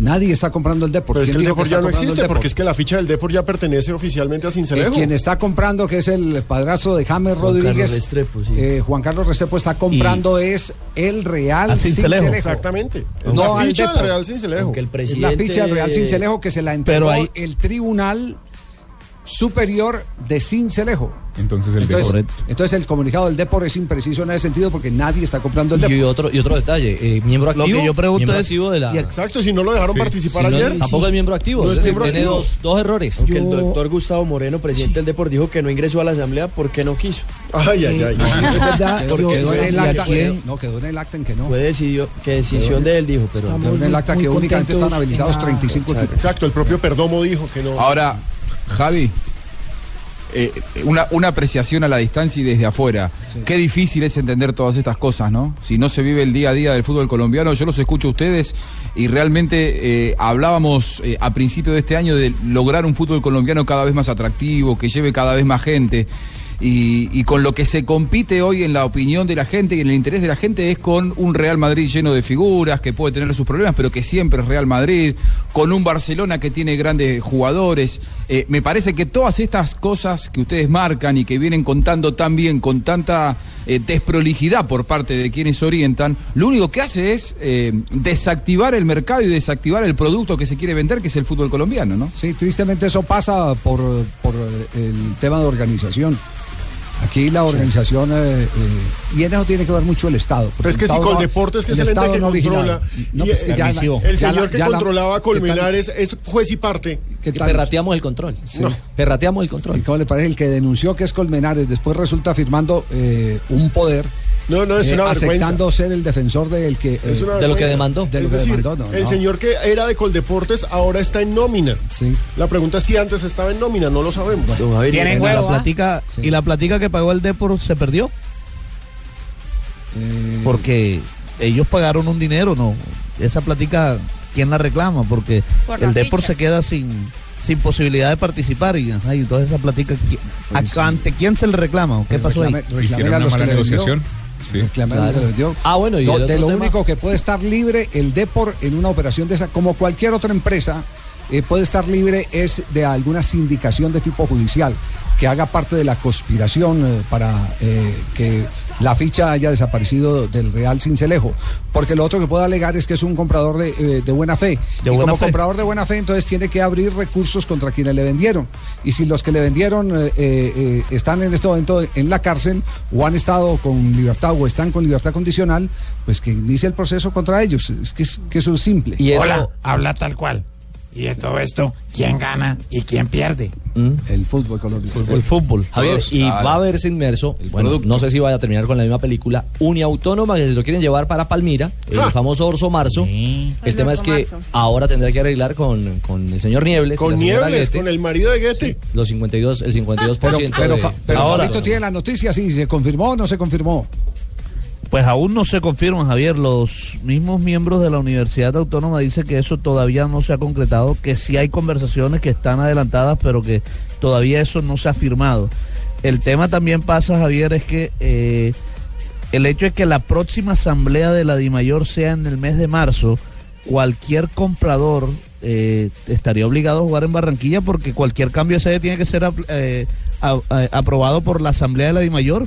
Nadie está comprando el Depor. Pero es que ¿Quién el que Depor ya no existe, porque es que la ficha del Depor ya pertenece oficialmente a Eh, Cincelejo. quien está comprando, que es el padrastro de James Juan Carlos Rodríguez, Restrepo, sí. eh, Juan Carlos Restrepo está comprando es el Real Cincelejo. Cincelejo. Exactamente. Es No la ficha del. Real Cincelejo. El Es presidente... la ficha del Real Cincelejo que se la entregó Pero ahí- el Tribunal Superior de Cincelejo. Entonces el Entonces, Depor- entonces el comunicado del Depor es impreciso en ese sentido porque nadie está comprando el Depor. Y otro, y otro detalle, eh, miembro Lo activo. que yo pregunto es- activo de la. y Exacto, si no lo dejaron participar Si no, ayer. tampoco es miembro activo. No es es decir, miembro tiene activo. dos, dos errores. Aunque el doctor Gustavo Moreno, presidente del Depor, dijo que no ingresó a la asamblea porque no quiso. Ay, ay, ay. No, quedó en el acta en que no. Fue decidió, que decisión de él dijo, pero... Quedó en el acta que únicamente están habilitados 35 equipos. Exacto, el propio Perdomo dijo que no. Ahora, Javi, eh, una, una apreciación a la distancia y desde afuera. Qué difícil es entender todas estas cosas, ¿no? Si no se vive el día a día del fútbol colombiano, yo los escucho a ustedes y realmente eh, hablábamos eh, a principio de este año de lograr un fútbol colombiano cada vez más atractivo, que lleve cada vez más gente. Y, con lo que se compite hoy en la opinión de la gente y en el interés de la gente es con un Real Madrid lleno de figuras, que puede tener sus problemas, pero que siempre es Real Madrid, con un Barcelona que tiene grandes jugadores. Eh, me parece que todas estas cosas que ustedes marcan y que vienen contando tan bien, con tanta eh, desprolijidad por parte de quienes orientan, lo único que hace es eh, desactivar el mercado y desactivar el producto que se quiere vender, que es el fútbol colombiano, ¿no? Sí, tristemente eso pasa por, por el tema de organización. Aquí la organización, eh, eh, y en eso tiene que ver mucho el Estado. Pero es que el si Coldeportes, que es el ente Estado que no vigila. controla, No, y pues que el, ya la- el ya señor la- que ya la- controlaba ¿qué tal? Colmenares es juez y parte. Es que perrateamos el control. Sí. No, Perrateamos el control. Sí, ¿Cómo le parece? El que denunció que es Colmenares después resulta firmando eh, un poder. No, no, es eh, una aceptando ser el defensor del que, eh, de lo que vergüenza. demandó. de lo que decir, demandó, no, el no. señor que era de Coldeportes ahora está en nómina. Sí. La pregunta es si antes estaba en nómina, no lo sabemos. Javier, Y y- la platica, y la platica que pagó el Depor se perdió Eh, porque ellos pagaron un dinero, no. Esa platica, ¿quién la reclama? Porque Por el Depor se queda sin sin posibilidad de participar y entonces esa platica ¿qui- Pues a- ante quién se le reclama qué pasó ahí reclame- reclame Hicieron una mala vendió. Sí. Que. Ah, bueno, y No, de lo tema- único que puede estar libre el Depor en una operación de esa, como cualquier otra empresa, eh, puede estar libre es de alguna sindicación de tipo judicial que haga parte de la conspiración eh, para eh, que la ficha haya desaparecido del Real Cincelejo. Porque lo otro que puede alegar es que es un comprador de, eh, de buena fe. De y buena como fe. comprador de buena fe, entonces tiene que abrir recursos contra quienes le vendieron. Y si los que le vendieron eh, eh, eh, están en este momento en la cárcel o han estado con libertad o están con libertad condicional, pues que inicie el proceso contra ellos. Es que, es- que eso es simple. Y eso, Hola, habla tal cual. Y de todo esto, ¿quién gana y quién pierde? El fútbol colombiano. El fútbol. Javier, y claro. va a verse inmerso, bueno, no sé si vaya a terminar con la misma película, Uniautónoma, que se lo quieren llevar para Palmira, el Ah. famoso Orso Marzo. El tema es que Marzo. ahora tendrá que arreglar con, con el señor Niebles. Con Niebles, con el marido de Goethe. Los 52, el 52%. Pero, pero, de- pero ahora. Fabito tiene la noticia, sí, ¿se confirmó o no se confirmó? Pues aún no se confirma, Javier. Los mismos miembros de la Universidad Autónoma dicen que eso todavía no se ha concretado, que sí hay conversaciones que están adelantadas, pero que todavía eso no se ha firmado. El tema también pasa, Javier, es que eh, el hecho es que la próxima asamblea de la DIMAYOR sea en el mes de marzo, cualquier comprador eh, estaría obligado a jugar en Barranquilla porque cualquier cambio de sede tiene que ser eh, aprobado por la asamblea de la DIMAYOR.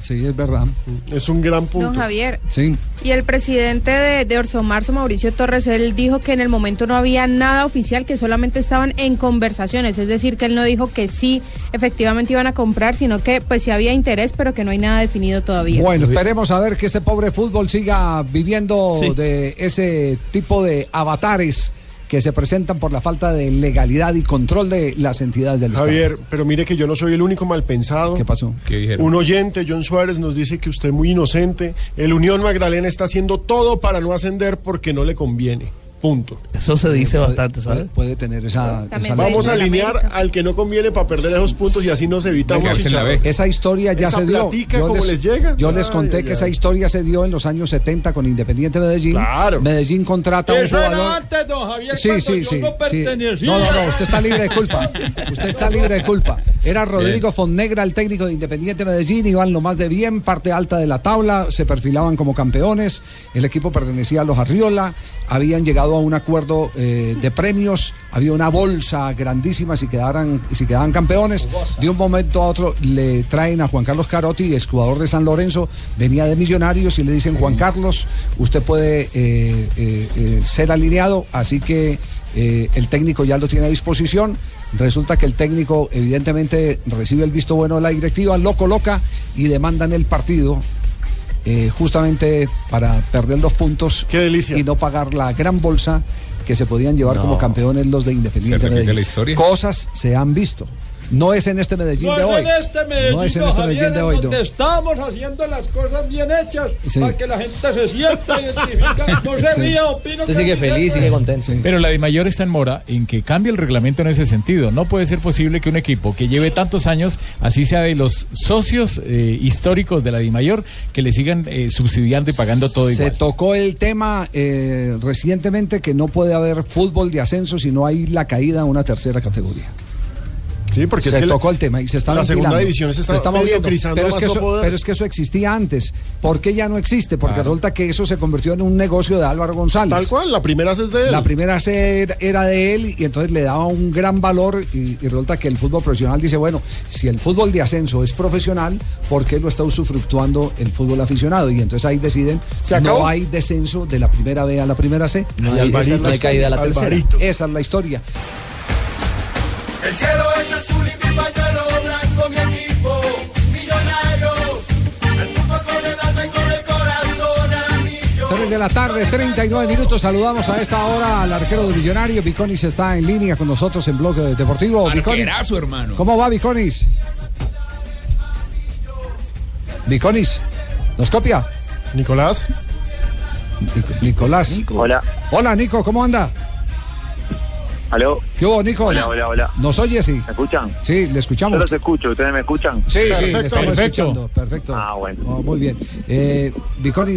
Sí, es verdad. Es un gran Don Javier. Sí. Y el presidente de, de Orso Marzo, Mauricio Torres, él dijo que en el momento no había nada oficial, que solamente estaban en conversaciones. Es decir, que él no dijo que sí, efectivamente iban a comprar, sino que pues sí había interés, pero que no hay nada definido todavía. Bueno, esperemos a ver que este pobre fútbol siga viviendo Sí. de ese tipo de avatares que se presentan por la falta de legalidad y control de las entidades del Javier, pero mire que yo no soy el único mal pensado. ¿Qué pasó? Un oyente, John Suárez, nos dice que usted es muy inocente. El Unión Magdalena está haciendo todo para no ascender porque no le conviene. Punto. Eso se dice bastante, ¿sabes? Puede, tener esa. Esa- Vamos a alinear al que no conviene para perder esos puntos y así nos evitamos. Esa historia ya Esa se dio. platica, ¿cómo les llega? yo les Ay, conté ay, que ay. esa historia se dio en los años 70 con Independiente Medellín. Medellín contrata a un Eso era jugador. antes, don Javier, Sí, sí, yo sí, no sí. No, no, no, usted está libre de culpa. Usted está libre de culpa. Era Rodrigo Fonnegra, el técnico de Independiente Medellín, iban lo más de bien, parte alta de la tabla, se perfilaban como campeones, el equipo pertenecía a los Arriola, habían llegado a un acuerdo eh, de premios, había una bolsa grandísima si quedaran, si quedaban campeones. De un momento a otro le traen a Juan Carlos Carotti, exjugador de San Lorenzo, venía de Millonarios y le dicen, Juan Carlos, usted puede eh, eh, ser alineado, así que el técnico ya lo tiene a disposición. Resulta que el técnico evidentemente recibe el visto bueno de la directiva, lo coloca y demandan el partido eh, justamente para perder los puntos y no pagar la gran bolsa que se podían llevar No. como campeones los de Independiente ¿Se repite Medellín. la historia? Cosas se han visto. No es en este Medellín No de es hoy. en este Medellín, no es en este Javier, Medellín de hoy. no. donde estamos haciendo las cosas bien hechas Sí. para que la gente se sienta identifica. No se Sí. ría, opino que es contento. Pero la de mayor está en mora en que cambie el reglamento en ese sentido. No puede ser posible que un equipo que lleve tantos años, así sea de los socios eh, históricos de la de mayor, que le sigan eh, subsidiando y pagando todo Se igual. tocó el tema eh, recientemente que no puede haber fútbol de ascenso si no hay la caída a una tercera categoría. Sí, porque se es que la- tocó el tema y se está la segunda división se está moviendo. mediocrizando Pero es, que eso, pero es que eso existía antes. ¿Por qué ya no existe? Porque resulta que eso se convirtió en un negocio de Álvaro González. Tal cual, la primera es de él. La primera era- de él y entonces le daba un gran valor y, y resulta que el fútbol profesional dice, bueno, si el fútbol de ascenso es profesional, ¿por qué lo está usufructuando el fútbol aficionado? Y entonces ahí deciden, Se acabó. no hay descenso de la primera B a la primera C. No hay- Esa es Alvarito, la no hay caída a la tercera. Alvarito. Esa es la historia. El cielo es azul y mi pañuelo blanco, mi equipo, millonarios. El fútbol con el alma y con el corazón a millones. 3 de la tarde, 39 minutos. Saludamos a esta hora al arquero de Millonario. Viconis está en línea con nosotros en Bloque Deportivo. Arquerazo, hermano. ¿Cómo va Viconis? Viconis, ¿nos copia? Nicolás. Nicolás. Hola. Hola, Nico, ¿cómo anda? ¿Aló? ¿Qué hubo, Nico? Hola, hola, hola. ¿Nos oye, sí? ¿Me escuchan? Sí, le escuchamos. Yo los escucho, ¿ustedes me escuchan? Sí, sí, le estamos escuchando. Perfecto. Ah, bueno. Oh, muy bien. Eh,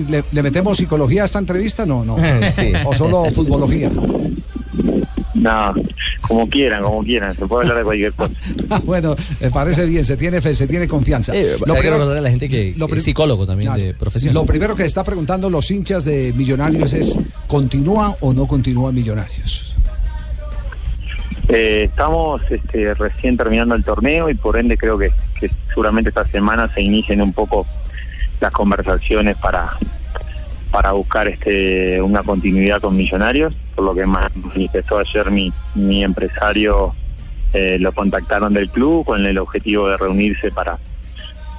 ¿le, le metemos psicología a esta entrevista? No, no. Sí. ¿O solo futbología? No, como quieran, como quieran. Se puede hablar de cualquier cosa. Ah, bueno, me parece bien, se tiene fe, se tiene confianza. Eh, hay que recordar a la gente que lo es psicólogo también Claro. de profesión. Lo primero que está preguntando los hinchas de Millonarios es, ¿continúa o no continúa Millonarios? Eh, estamos este, recién terminando el torneo y por ende creo que, seguramente esta semana se inicien un poco las conversaciones para para buscar este una continuidad con Millonarios, por lo que ma- manifestó ayer mi, mi empresario, eh, lo contactaron del club con el objetivo de reunirse para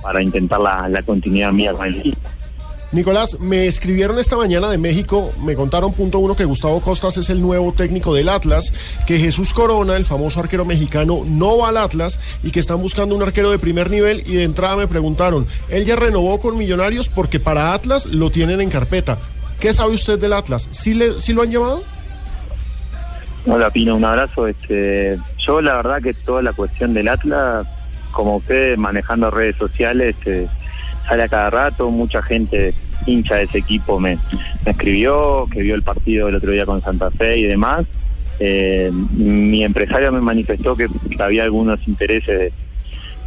para intentar la, la continuidad mía con el equipo. Nicolás, me escribieron esta mañana de México, me contaron punto uno que Gustavo Costas es el nuevo técnico del Atlas, que Jesús Corona, el famoso arquero mexicano, no va al Atlas y que están buscando un arquero de primer nivel y de entrada me preguntaron, él ya renovó con Millonarios porque para Atlas lo tienen en carpeta. ¿Qué sabe usted del Atlas? ¿Sí, le, sí lo han llevado? Hola Pino, un abrazo. Este, yo la verdad que toda la cuestión del Atlas, como usted manejando redes sociales, este, sale a cada rato, mucha gente hincha de ese equipo me, escribió, que vio el partido el otro día con Santa Fe y demás. Eh, mi empresario me manifestó que había algunos intereses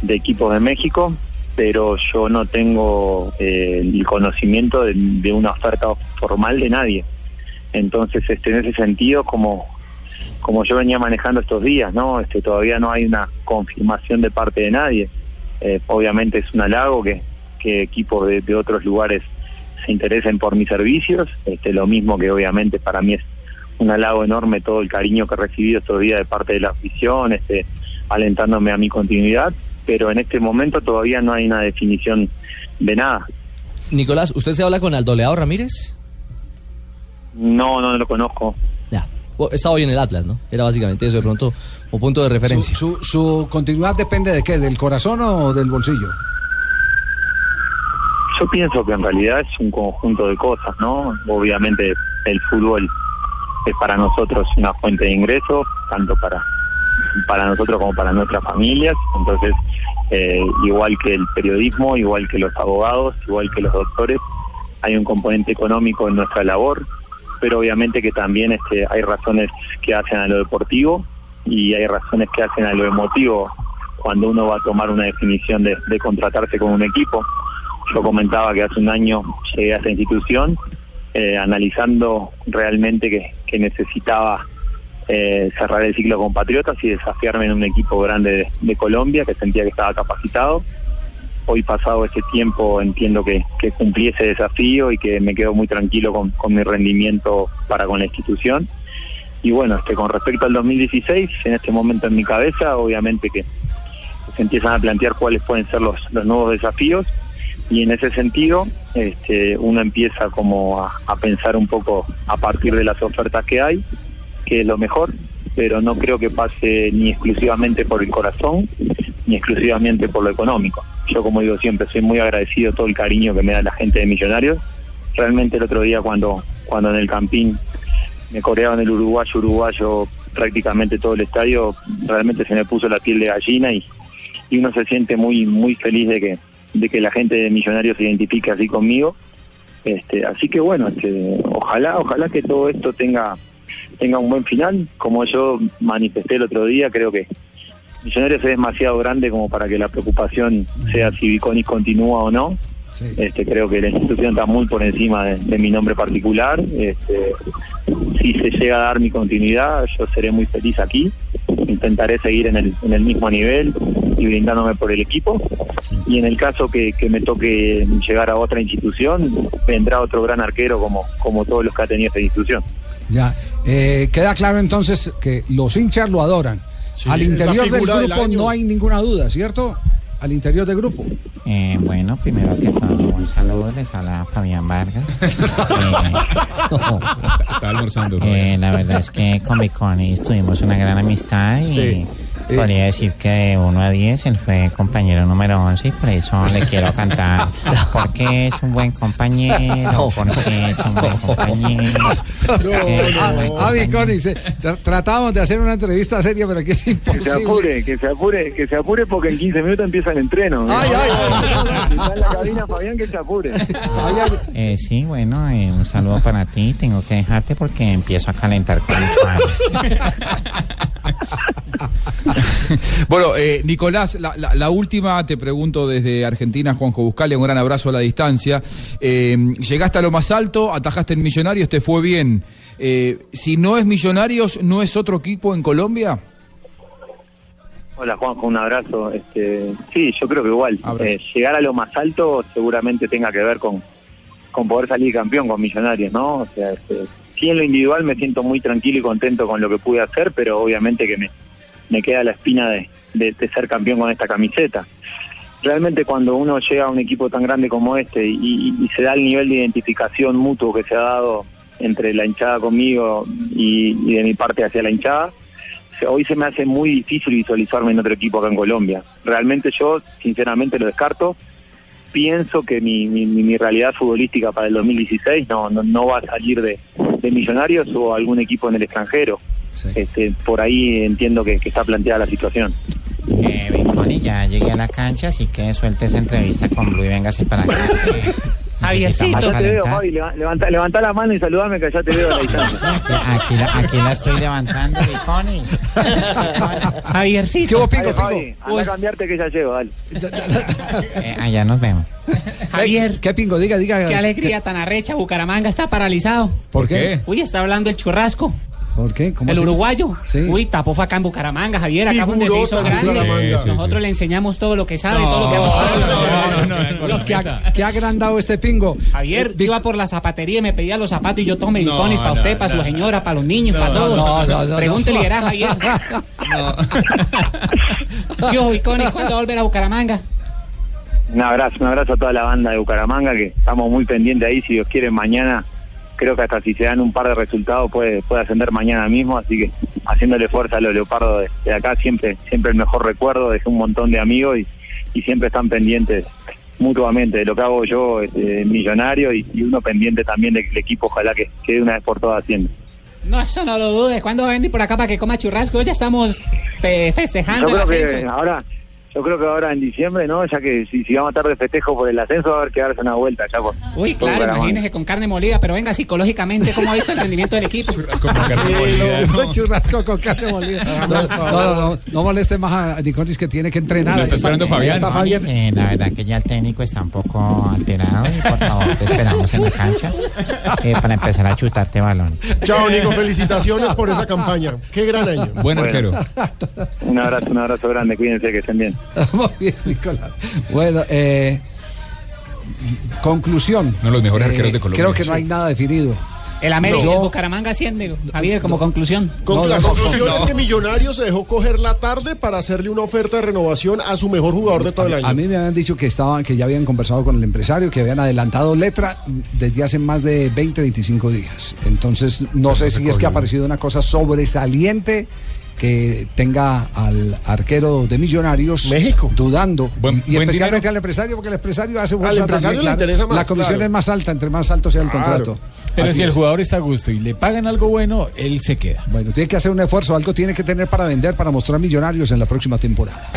de, equipos de México, pero yo no tengo eh, el conocimiento de, de una oferta formal de nadie. Entonces, este, en ese sentido, como como yo venía manejando estos días, ¿no? Este, todavía no hay una confirmación de parte de nadie. Eh, obviamente es un halago que, que equipos de, de otros lugares se interesen por mis servicios, este, lo mismo que obviamente para mí es un halago enorme todo el cariño que he recibido estos días de parte de la afición, este, alentándome a mi continuidad, pero en este momento todavía no hay una definición de nada. Nicolás, ¿usted se habla con Aldo Leao Ramírez? No, no lo conozco. Ya. Estaba hoy en el Atlas, ¿no? Era básicamente eso de pronto, como punto de referencia. Su, su continuidad depende de qué, del corazón o del bolsillo. Yo pienso que en realidad es un conjunto de cosas, ¿no? Obviamente el fútbol es para nosotros una fuente de ingresos, tanto para para nosotros como para nuestras familias. Entonces, eh, igual que el periodismo, igual que los abogados, igual que los doctores, hay un componente económico en nuestra labor, pero obviamente que también este, hay razones que hacen a lo deportivo y hay razones que hacen a lo emotivo cuando uno va a tomar una definición de, de contratarse con un equipo. Yo comentaba que hace un año llegué a esta institución eh, analizando realmente que, necesitaba eh, cerrar el ciclo con Patriotas y desafiarme en un equipo grande de, Colombia que sentía que estaba capacitado. Hoy pasado ese tiempo entiendo que, que cumplí ese desafío y que me quedo muy tranquilo con, mi rendimiento para con la institución. Y bueno, este, con respecto al 2016, en este momento en mi cabeza, obviamente que se empiezan a plantear cuáles pueden ser los nuevos desafíos y en ese sentido este, uno empieza como a, a pensar un poco a partir de las ofertas que hay, que es lo mejor, pero no creo que pase ni exclusivamente por el corazón, ni exclusivamente por lo económico. Yo, como digo siempre, soy muy agradecido todo el cariño que me da la gente de Millonarios. Realmente el otro día cuando, cuando en el Campín me coreaban el uruguayo, uruguayo prácticamente todo el estadio, realmente se me puso la piel de gallina y, y uno se siente muy, muy feliz de que, de que la gente de Millonarios se identifique así conmigo. Este, así que bueno, este, ojalá, ojalá que todo esto tenga tenga un buen final. Como yo manifesté el otro día, creo que Millonarios es demasiado grande como para que la preocupación sea si Viconis continúa o no. Este, creo que la institución está muy por encima de, de mi nombre particular. Este, si se llega a dar mi continuidad, yo seré muy feliz aquí. Intentaré seguir en el, en el mismo nivel y brindándome por el equipo. Y en el caso que, que me toque llegar a otra institución, vendrá otro gran arquero como, como todos los que ha tenido esta institución. Ya. Eh, queda claro entonces que los hinchas lo adoran. Sí, Al interior del grupo no hay ninguna duda, ¿cierto? Al interior del grupo. Eh, bueno, primero que todo, un saludo, les habla Fabián Vargas. Está almorzando. Eh, la verdad es que con Viconi tuvimos una gran amistad y Sí. Podría decir que de 1 a 10 él fue compañero número 11 y por eso le quiero cantar. Porque es un buen compañero, porque es un buen compañero. porque es un buen Ah, Viconi, dice, tra- tratábamos de hacer una entrevista seria, pero aquí es Que se imposible. apure, que se apure, que se apure porque en 15 minutos empieza el entreno. Ay, ay, Está en la cabina Fabián que se apure. Eh, sí, bueno, eh, un saludo para ti. Tengo que dejarte porque empiezo a calentar con mucho hambre. Bueno, eh, Nicolás, la, la- la última te pregunto desde Argentina, Juanjo Buscalia, un gran abrazo a la distancia. Eh, llegaste a lo más alto, atajaste en Millonarios, te fue bien. Eh, si no es Millonarios, ¿no es otro equipo en Colombia? Hola Juanjo, un abrazo. Este, sí, yo creo que igual. Eh, llegar a lo más alto seguramente tenga que ver con, con poder salir campeón con Millonarios, ¿no? O sea, este, sí en lo individual me siento muy tranquilo y contento con lo que pude hacer, pero obviamente que me, me queda la espina de, de- ser campeón con esta camiseta. realmente cuando uno llega a un equipo tan grande como este y, se da el nivel de identificación mutuo que se ha dado entre la hinchada conmigo y, y de mi parte hacia la hinchada, hoy se me hace muy difícil visualizarme en otro equipo acá en Colombia. Realmente yo, sinceramente, lo descarto. Pienso que mi, mi, mi- mi realidad futbolística para el 2016 no, no, no va a salir de, de Millonarios o algún equipo en el extranjero. Este, por ahí entiendo que, que está planteada la situación. Eh, ya llegué a la cancha, así que suelte esa entrevista con Blue y véngase para acá. necesitamos Ya te veo. Javi. leva- Levanta, levanta la mano y saludame que ya te veo a la distancia. Aquí la, aquí la estoy levantando, Viconi. Javiercito. ¿Qué hubo, Pingo, Javi, Pingo? A cambiarte que ya llego, dale. Eh, allá nos vemos. Javier. ¿Qué pingo? Diga, diga. Qué alegría tan arrecha, Bucaramanga está paralizado. ¿Por qué? Uy, está hablando el churrasco. ¿Por qué? ¿Cómo el así? uruguayo. Sí. Uy, tapó fue acá en Bucaramanga, Javier, acá fue donde se hizo grande. Bucaramanga. Sí, sí, Nosotros sí. le enseñamos todo lo que sabe, No, todo lo que no, no, no, no, ¿Qué ha, qué ha agrandado este pingo? Javier, yo iba por la zapatería y me pedía los zapatos y yo tome No, bicones para no, usted, para no. su señora, para los niños, para todos. no, no, no, Pregúntele verá, Javier. Yo, bicones, ¿cuándo va a volver a Bucaramanga? Un abrazo, un abrazo a toda la banda de Bucaramanga que estamos muy pendientes ahí. Si Dios quiere, mañana, creo que hasta si se dan un par de resultados puede, puede ascender mañana mismo. Así que haciéndole fuerza a los leopardos de, de acá, siempre siempre el mejor recuerdo. Dejé un montón de amigos y, y siempre están pendientes mutuamente de lo que hago yo, este, millonario, y, y uno pendiente también de que el equipo ojalá que quede una vez por todas haciendo. No, eso no lo dudes. ¿Cuándo va a venir por acá para que coma churrasco? Ya estamos fe- festejando Yo el creo que ahora, yo creo que ahora en diciembre, ¿no? Ya que si, si vamos a estar de festejo por el ascenso, va a haber que darse una vuelta ya por. Uy, por claro, imagínese con carne molida, pero venga psicológicamente, ¿cómo hizo el rendimiento del equipo? Churrasco Un churrasco con carne molida. No, no, no, no, no moleste más a Niconis que tiene que entrenar. Lo está esperando Fabián. está Fabián. Sí, la verdad que ya el técnico está un poco alterado y por favor te esperamos en la cancha eh, para empezar a chutarte balón. Chao, Nico. Felicitaciones por esa campaña. Qué gran año. Bueno, Un abrazo, un abrazo grande, cuídense que estén bien. Muy bien, Nicolás. Bueno, eh, conclusión. Uno de los mejores Eh, arqueros de Colombia. Creo que no hay nada definido. El América, No. el Bucaramanga asciende, Javier, como conclusión. Con- la conclusión es que Millonarios se dejó coger la tarde para hacerle una oferta de renovación a su mejor jugador de todo el año. A mí me habían dicho que estaban, que ya habían conversado con el empresario, que habían adelantado letra desde hace más de 20, 25 días. Entonces, no sé si es que ha aparecido una cosa sobresaliente que tenga al arquero de Millonarios México dudando y buen especialmente dinero. al empresario porque el empresario hace Al fuerza empresario también, le claro. interesa más, la comisión claro. es más alta entre más alto sea el Claro. contrato Pero Así si el jugador está a gusto y le pagan algo bueno, él se queda. Bueno, tiene que hacer un esfuerzo, algo tiene que tener para vender, para mostrar millonarios en la próxima temporada.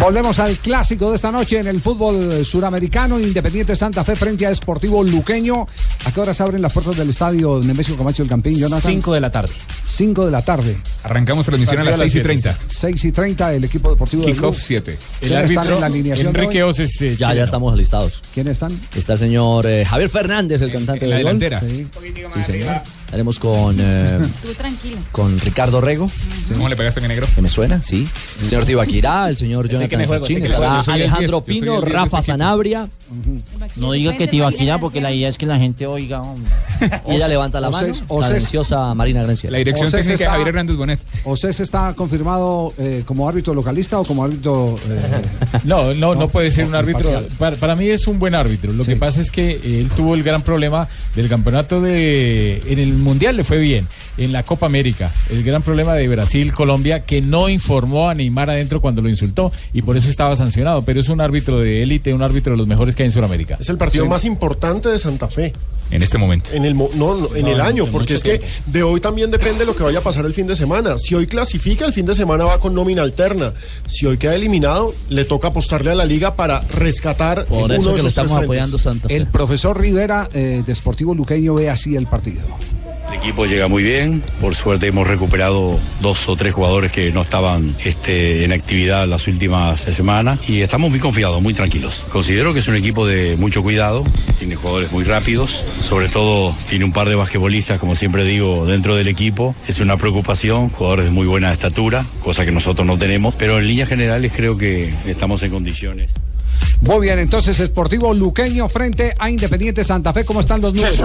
Volvemos al clásico de esta noche en el fútbol suramericano. Independiente Santa Fe frente a Sportivo Luqueño. ¿A qué hora se abren las puertas del estadio Nemesio Camacho del Campín, Jonathan? 5 de la tarde. 5 de la tarde. Arrancamos transmisión a las 6 y 30. 6 y 30, el equipo deportivo de Kickoff Blue. 7. ¿Quiénes El están árbitro, en la alineación de Enrique? Oces, eh, Ya, ya estamos listados. ¿Quiénes están? Está el señor eh, Javier Fernández, el cantante en la del gol. delantera. Sí, Sí, señor. Estaremos con, eh, Tú tranquilo. con Ricardo Rego. ¿Cómo le pegaste, mi negro? Que me suena, sí. El señor Tibaquirá, el señor Jonathan que me juego. Alejandro 10, yo soy el Pino, 10 de Rafa. Sanabria. No diga que Tibaquirá porque la idea es que la gente oiga. Y ella levanta la mano. La venciosa Marina Grancia. La dirección técnica de Javier Hernández Bonet. ¿Océs está confirmado eh, como árbitro localista o como árbitro.? eh, No, no, no, puede ser un árbitro. Para, para mí es un buen árbitro. Lo que pasa es que él tuvo el gran problema del campeonato de. En el mundial le fue bien. En la Copa América, el gran problema de Brasil-Colombia, que no informó a Neymar adentro cuando lo insultó y por eso estaba sancionado. Pero es un árbitro de élite, un árbitro de los mejores que hay en Sudamérica. Es el partido más importante de Santa Fe. En este momento. En el, mo- no, no, en No, el año, en porque es que de hoy también depende lo que vaya a pasar el fin de semana. Si hoy clasifica, el fin de semana va con nómina alterna. Si hoy queda eliminado, le toca apostarle a la liga para rescatar Por uno eso que tres estamos apoyando Santa Fe. El profesor Rivera eh, de Sportivo Luqueño ve así el partido. El equipo llega muy bien, por suerte hemos recuperado dos o tres jugadores que no estaban este, en actividad las últimas semanas y estamos muy confiados, muy tranquilos. Considero que es un equipo de mucho cuidado, tiene jugadores muy rápidos, sobre todo tiene un par de basquetbolistas, como siempre digo, dentro del equipo. Es una preocupación, jugadores de muy buena estatura, cosa que nosotros no tenemos, pero en líneas generales creo que estamos en condiciones. Muy bien, entonces Sportivo Luqueño frente a Independiente Santa Fe. ¿Cómo están los números?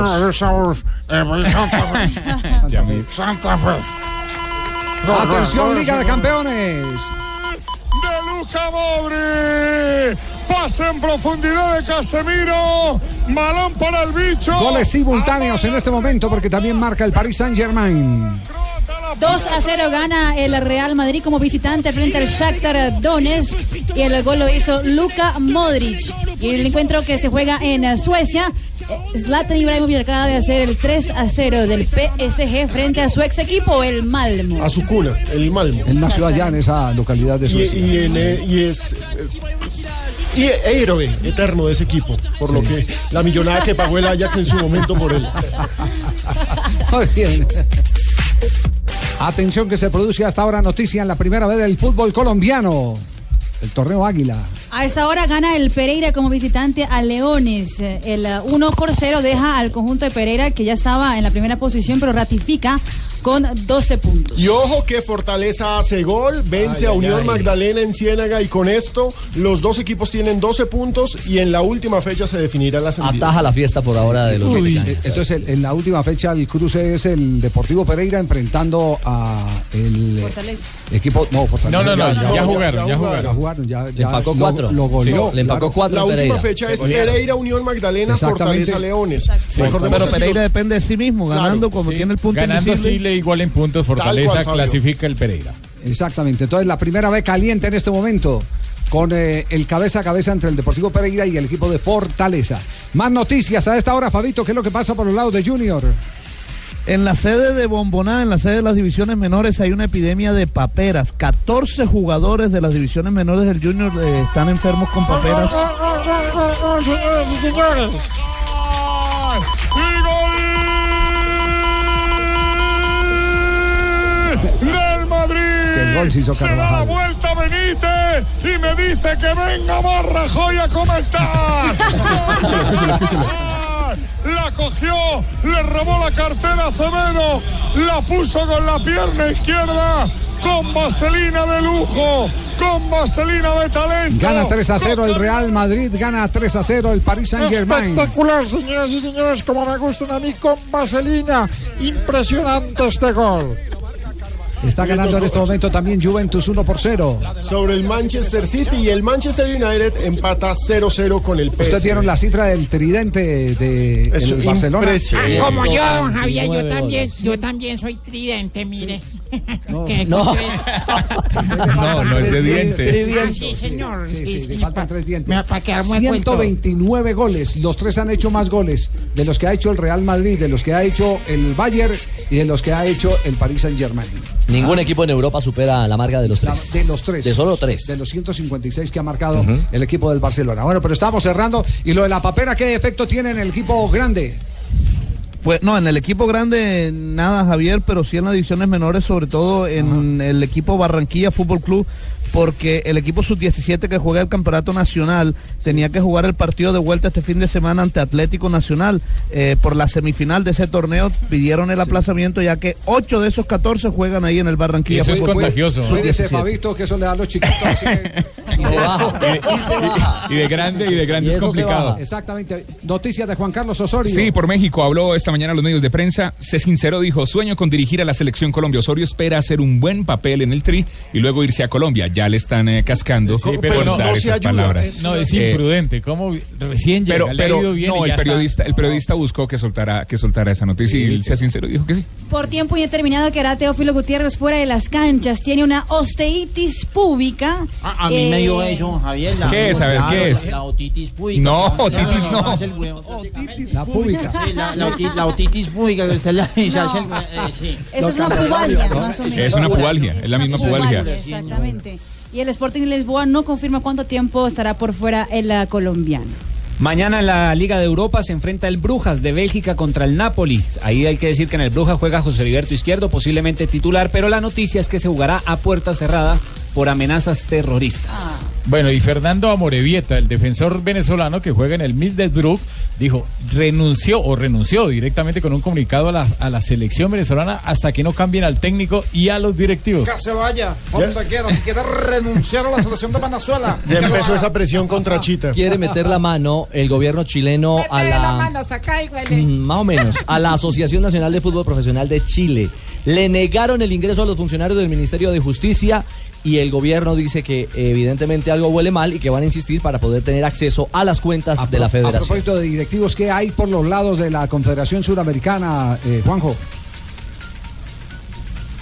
eh, Santa Fe. Santa Fe. Atención, Liga de Campeones. Luca Modri. Pase en profundidad de Casemiro. Balón para el bicho. Goles simultáneos en este momento porque también marca el Paris Saint Germain. 2 a 0 gana el Real Madrid como visitante frente al Shakhtar Donetsk y el gol lo hizo Luka Modric. Y el encuentro que se juega en Suecia, eh, Zlatan Ibrahimovic acaba de hacer el 3 a 0 del PSG frente a su ex equipo, el Malmo. A su cuna, el Malmo. Él nació allá en esa localidad de Suecia. y en, eh, y es. eh, Y héroe eterno de ese equipo, por lo que la millonada que pagó el Ajax en su momento por él. Muy bien. Atención que se produce hasta ahora noticia en la primera vez del fútbol colombiano. El torneo Águila. A esta hora gana el Pereira como visitante a Leones. El eh, 1 por 0 deja al conjunto de Pereira que ya estaba en la primera posición pero ratifica con 12 puntos. Y ojo que Fortaleza hace gol, vence Ay, a Unión ay. Magdalena en Ciénaga y con esto los dos equipos tienen 12 puntos y en la última fecha se definirá la ascendido. Ataja la fiesta por ahora de los Uy, mexicanos. entonces el- en la última fecha el cruce es el Deportivo Pereira enfrentando a el Fortaleza. equipo no Fortaleza No, no, no, ya jugaron, ya jugaron. ya jugaron ya, lo- cuatro. lo, goleó Sí, le empacó claro. cuatro La última Pereira. fecha Se es golearon. Pereira, Unión Magdalena, Exactamente. Fortaleza, Leones. Sí, pero Pereira depende de sí mismo, ganando como sí. tiene el punto Ganando invisible. así le igual en puntos Fortaleza clasifica el Pereira. Exactamente. Entonces la primera vez caliente en este momento con eh, el cabeza a cabeza entre el Deportivo Pereira y el equipo de Fortaleza. Más noticias a esta hora, Fabito, ¿qué es lo que pasa por los lados de Junior? En la sede de Bomboná, en la sede de las divisiones menores, hay una epidemia de paperas. 14 jugadores de las divisiones menores del Junior eh, están enfermos con paperas. Del Madrid. El gol se hizo Se da la vuelta Benítez y me dice que venga más Rajoy a comentar. Cogió, le robó la cartera a Acevedo, la puso con la pierna izquierda, con vaselina de lujo, con vaselina de talento. Gana 3 a 0 el Real Madrid, gana 3 a 0 el Paris Saint Germain. Espectacular, señoras y señores, como me gustan a mí con vaselina. Impresionante este gol. Está ganando en este momento también Juventus 1 por 0. sobre el Manchester City y el Manchester United empata 0-0 con el PSG. Ustedes vieron la cifra del tridente de el Barcelona. Ah, Como yo, don Javier, yo también, yo también soy tridente, mire. No, no. encontré- No, no es de dientes. Sí, señor. Sí, sí, le faltan tres dientes. me- Para quedar muy cuento. 129 goles. Los tres han hecho más goles de los que ha hecho el Real Madrid, de los que ha hecho el Bayern y de los que ha hecho el Paris Saint Germain. Ningún equipo en Europa supera la marca de los La- tres. de los tres. De solo tres. De los 156 que ha marcado el equipo del Barcelona. Bueno, pero estamos cerrando. ¿Y lo de la papera qué efecto tiene en el equipo grande? Pues no, en el equipo grande nada, Javier, pero sí en las divisiones menores, sobre todo en el equipo Barranquilla Fútbol Club, porque el equipo sub-17 que juega el campeonato nacional tenía que jugar el partido de vuelta este fin de semana ante Atlético Nacional. Eh, por la semifinal de ese torneo pidieron el aplazamiento ya que 8 de esos 14 juegan ahí en el Barranquilla Eso es contagioso, ¿no? Cuídese, Sub-17. Fabito, que eso le da a los chiquitos. Y se baja. Y se baja. Y de grande, y de grande Y es complicado. Exactamente. Noticias de Juan Carlos Osorio. Sí, por México habló esta mañana a los medios de prensa. Se sinceró, dijo, sueño con dirigir a la selección Colombia. Osorio espera hacer un buen papel en el tri y luego irse a Colombia. Ya le están eh, cascando Sí, pero por no- dar no esas ayuda, palabras. es- No, es Eh, imprudente. ¿Cómo recién llega? pero, le ha pero ido bien y no, el ya está. periodista, el periodista buscó que soltara, que soltara esa noticia y él se sinceró y dijo que sí. Por tiempo indeterminado quedará Teófilo Gutiérrez fuera de las canchas. Tiene una osteitis púbica. A, a mí me dio Eh, eso, Javier. la- ¿Qué es? A ver, ¿qué es? La otitis púbica. No, otitis no. La pública. Sí, la, la oti- la otitis pública que usted la se hace el- eh, sí. Eso es una pubalgia, más o menos. Es una pubalgia, es la misma pubalgia. Exactamente. Y el Sporting Lisboa no confirma cuánto tiempo estará por fuera el ah, colombiano. Mañana en la Liga de Europa se enfrenta el Brujas de Bélgica contra el Napoli. Ahí hay que decir que en el Brujas juega José Heriberto Izquierdo, posiblemente titular, pero la noticia es que se jugará a puerta cerrada por amenazas terroristas. Bueno, y Fernando Amorevieta, el defensor venezolano que juega en el Middlesbrough, dijo, renunció o renunció directamente con un comunicado a la, a la selección venezolana hasta que no cambien al técnico y a los directivos. Que se vaya, donde quiera. Si quiere renunciar a la selección de Venezuela. Ya empezó esa presión contra Chita. Quiere meter la mano el gobierno chileno a la la... mano hasta acá y huele. Mm, Más o menos, a la Asociación Nacional de Fútbol Profesional de Chile. Le negaron el ingreso a los funcionarios del Ministerio de Justicia y el gobierno dice que evidentemente algo huele mal y que van a insistir para poder tener acceso a las cuentas de la A federación. propósito de directivos, ¿qué hay por los lados de la Confederación Suramericana, eh, Juanjo?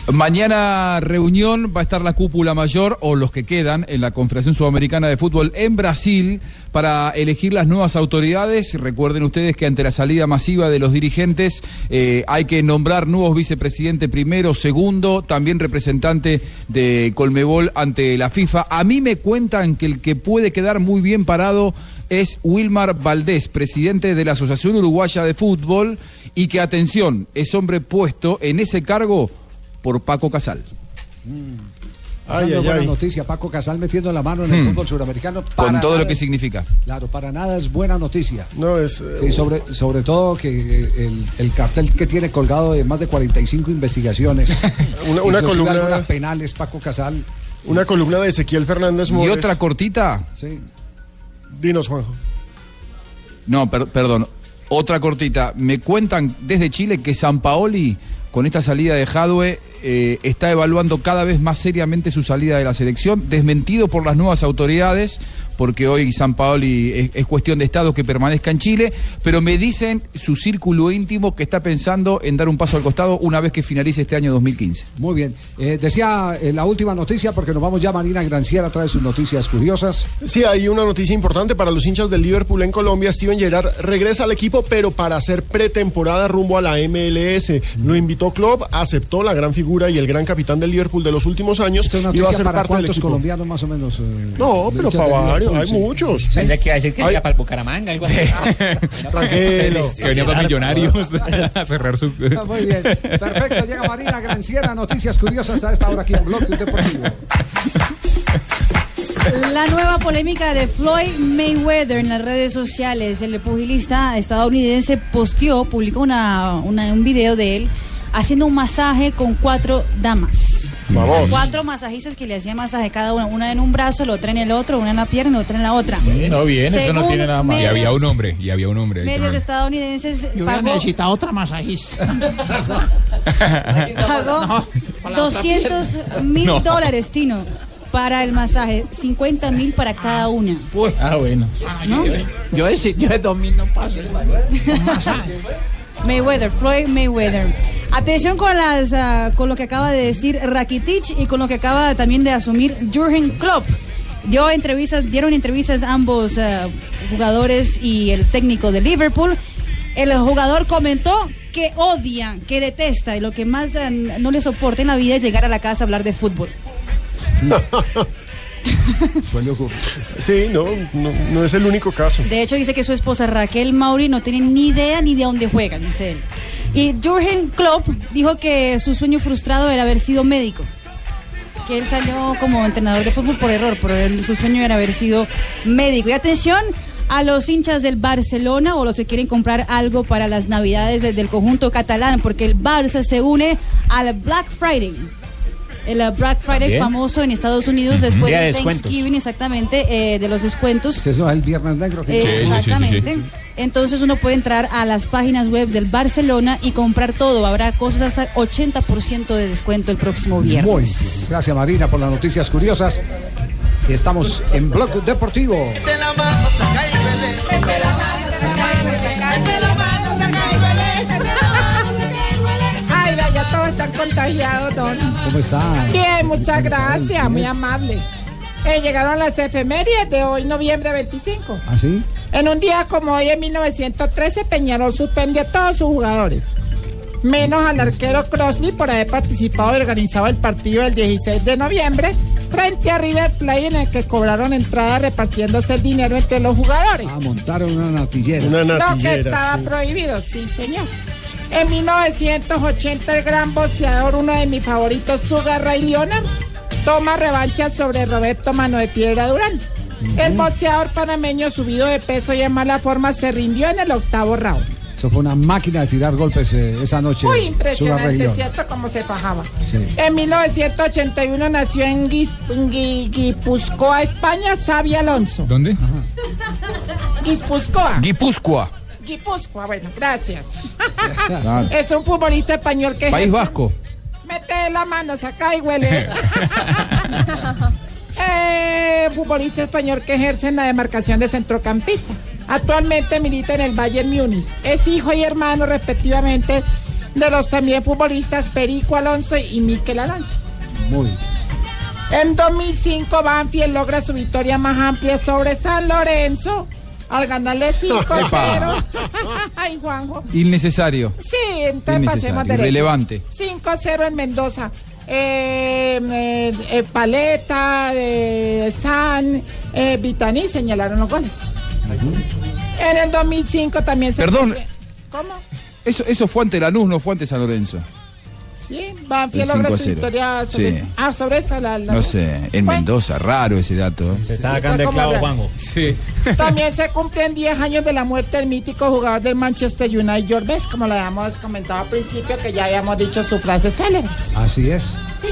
Mañana reunión va a estar la cúpula mayor o los que quedan en la Confederación Sudamericana de Fútbol en Brasil para elegir las nuevas autoridades. Recuerden ustedes que ante la salida masiva de los dirigentes eh, hay que nombrar nuevos vicepresidente primero, segundo, también representante de Colmebol ante la FIFA. A mí me cuentan que el que puede quedar muy bien parado es Wilmar Valdés, presidente de la Asociación Uruguaya de Fútbol y que, atención, es hombre puesto en ese cargo por Paco Casal. Ay, ay, buena ay. noticia, Paco Casal metiendo la mano en el Hmm. fútbol suramericano. Con todo lo que significa. Claro, para nada es buena noticia. No, es. Sí, sobre, sobre todo que eh, el, el cartel que tiene colgado de más de 45 investigaciones. Una- una columna- algunas penales, Paco Casal. Una columna de Ezequiel Fernández ¿Y Mores. otra cortita? Sí. Dinos, Juanjo. No, per- perdón. Otra cortita. Me cuentan desde Chile que San Paoli, con esta salida de Jadwe, eh, está evaluando cada vez más seriamente su salida de la selección, desmentido por las nuevas autoridades, porque hoy San Paoli es, es cuestión de Estado que permanezca en Chile, pero me dicen su círculo íntimo que está pensando en dar un paso al costado una vez que finalice este año 2015. Muy bien. Eh, decía eh, la última noticia, porque nos vamos ya, Marina Granciera trae sus noticias curiosas. Sí, hay una noticia importante para los hinchas del Liverpool en Colombia. Steven Gerrard regresa al equipo, pero para hacer pretemporada rumbo a la MLS. Lo invitó Klopp, aceptó la gran figura y el gran capitán del Liverpool de los últimos años. ¿Esta y va a noticia ser para parte cuántos colombianos más o menos? eh, No, pero para varios, Hay sí. muchos. Pensé que iba a decir que Ay. iba para el Bucaramanga, algo así. Tranquilo. Que venía para Millonarios a cerrar su. Ah, Muy bien. Perfecto. Llega Marina Granciera. Noticias curiosas a esta hora aquí en Bloque Deportivo. La nueva polémica de Floyd Mayweather en las redes sociales. El pugilista estadounidense posteó, publicó una, una- un video de él haciendo un masaje con cuatro damas. Vamos. Cuatro masajistas que le hacían masaje cada una, una en un brazo, la otra en el otro, una en la pierna y otra en la otra. No, bien, eso no tiene nada más. Y había un hombre, y había un hombre. Medios estadounidenses Yo pagó, necesitado otra masajista. pagó No, para la otra 200 pierna. mil No. dólares, Tino, para el masaje, 50 mil para cada una. Ah, bueno. ¿No? Yo de, yo de dos mil no paso. Un masaje. Mayweather, Floyd Mayweather. Atención con las ah, con lo que acaba de decir Rakitic y con lo que acaba también de asumir Jurgen Klopp. Dio entrevistas, dieron entrevistas ambos ah, jugadores y el técnico de Liverpool. El jugador comentó que odia, que detesta y lo que más ah, no le soporta en la vida es llegar a la casa a hablar de fútbol. Suele ocurrir. Sí, no, no, no es el único caso. De hecho, dice que su esposa Raquel Mauri no tiene ni idea ni de dónde juega, dice él. Y Jurgen Klopp dijo que su sueño frustrado era haber sido médico. Que él salió como entrenador de fútbol por error, pero él- su sueño era haber sido médico. Y atención a los hinchas del Barcelona o los que quieren comprar algo para las navidades del conjunto catalán, porque el Barça se une al Black Friday. El uh, Black Friday famoso en Estados Unidos después Día de de descuentos. Thanksgiving, exactamente, eh, de los descuentos. Ese no es el Viernes Negro. que- Eh, Exactamente. Entonces uno puede entrar a las páginas web del Barcelona y comprar todo. Habrá cosas hasta 80% de descuento el próximo viernes. Muy bien. Gracias, Marina, por las noticias curiosas. Estamos en Bloque Deportivo. Mete la mano, contagiados, don. ¿Cómo está? Bien, muchas gracias, muy amable. Eh, llegaron las efemérides de hoy, noviembre 25. ¿Ah, sí? En un día como hoy, en 1913, Peñarol suspende a todos sus jugadores. Menos al arquero Crossley por haber participado y organizado el partido del 16 de noviembre frente a River Plate en el que cobraron entrada repartiéndose el dinero entre los jugadores. Ah, montaron una natillera. Lo que estaba prohibido, sí, señor. En 1980, el gran boxeador, uno de mis favoritos, Sugar Ray Leonard, toma revancha sobre Roberto Mano de Piedra Durán. El boxeador panameño subido de peso y en mala forma se rindió en el octavo round. Eso fue una máquina de tirar golpes eh, esa noche. Muy impresionante. ¿cierto? Cómo se fajaba. Sí. En 1981 nació en Guipúzcoa, España, Xavi Alonso. ¿Dónde? Guipúzcoa. Guipúzcoa. Guipúzcoa, bueno, gracias. Claro. es un futbolista español que... País Vasco. Mete la mano, saca y huele. eh, futbolista español que ejerce en la demarcación de centrocampista. Actualmente milita en el Bayern Múnich. Es hijo y hermano respectivamente de los también futbolistas Perico Alonso y Miquel Alonso. Muy. En 2005 Banfield logra su victoria más amplia sobre San Lorenzo al ganarle 5-0. Ay, Juanjo. Innecesario. Sí, entonces pasemos derecho. Irrelevante. 5-0 en Mendoza. Eh, eh, eh, Paleta, eh, San, eh, Vitaní señalaron los goles. En el 2005 también se... Perdón. ¿Cómo? Eso, eso fue ante Lanús, no fue ante San Lorenzo. Sí, Banfield El logra 5 a su 0. victoria sobre... Sí. Ah, sobre esa la... la- No sé, en Fue- Mendoza, raro ese dato. Se está sacando el clavo, Juanjo. Sí. También se cumplen 10 años de la muerte del mítico jugador del Manchester United, George Best, como lo habíamos comentado al principio, que ya habíamos dicho sus frases célebres. Así es. Sí.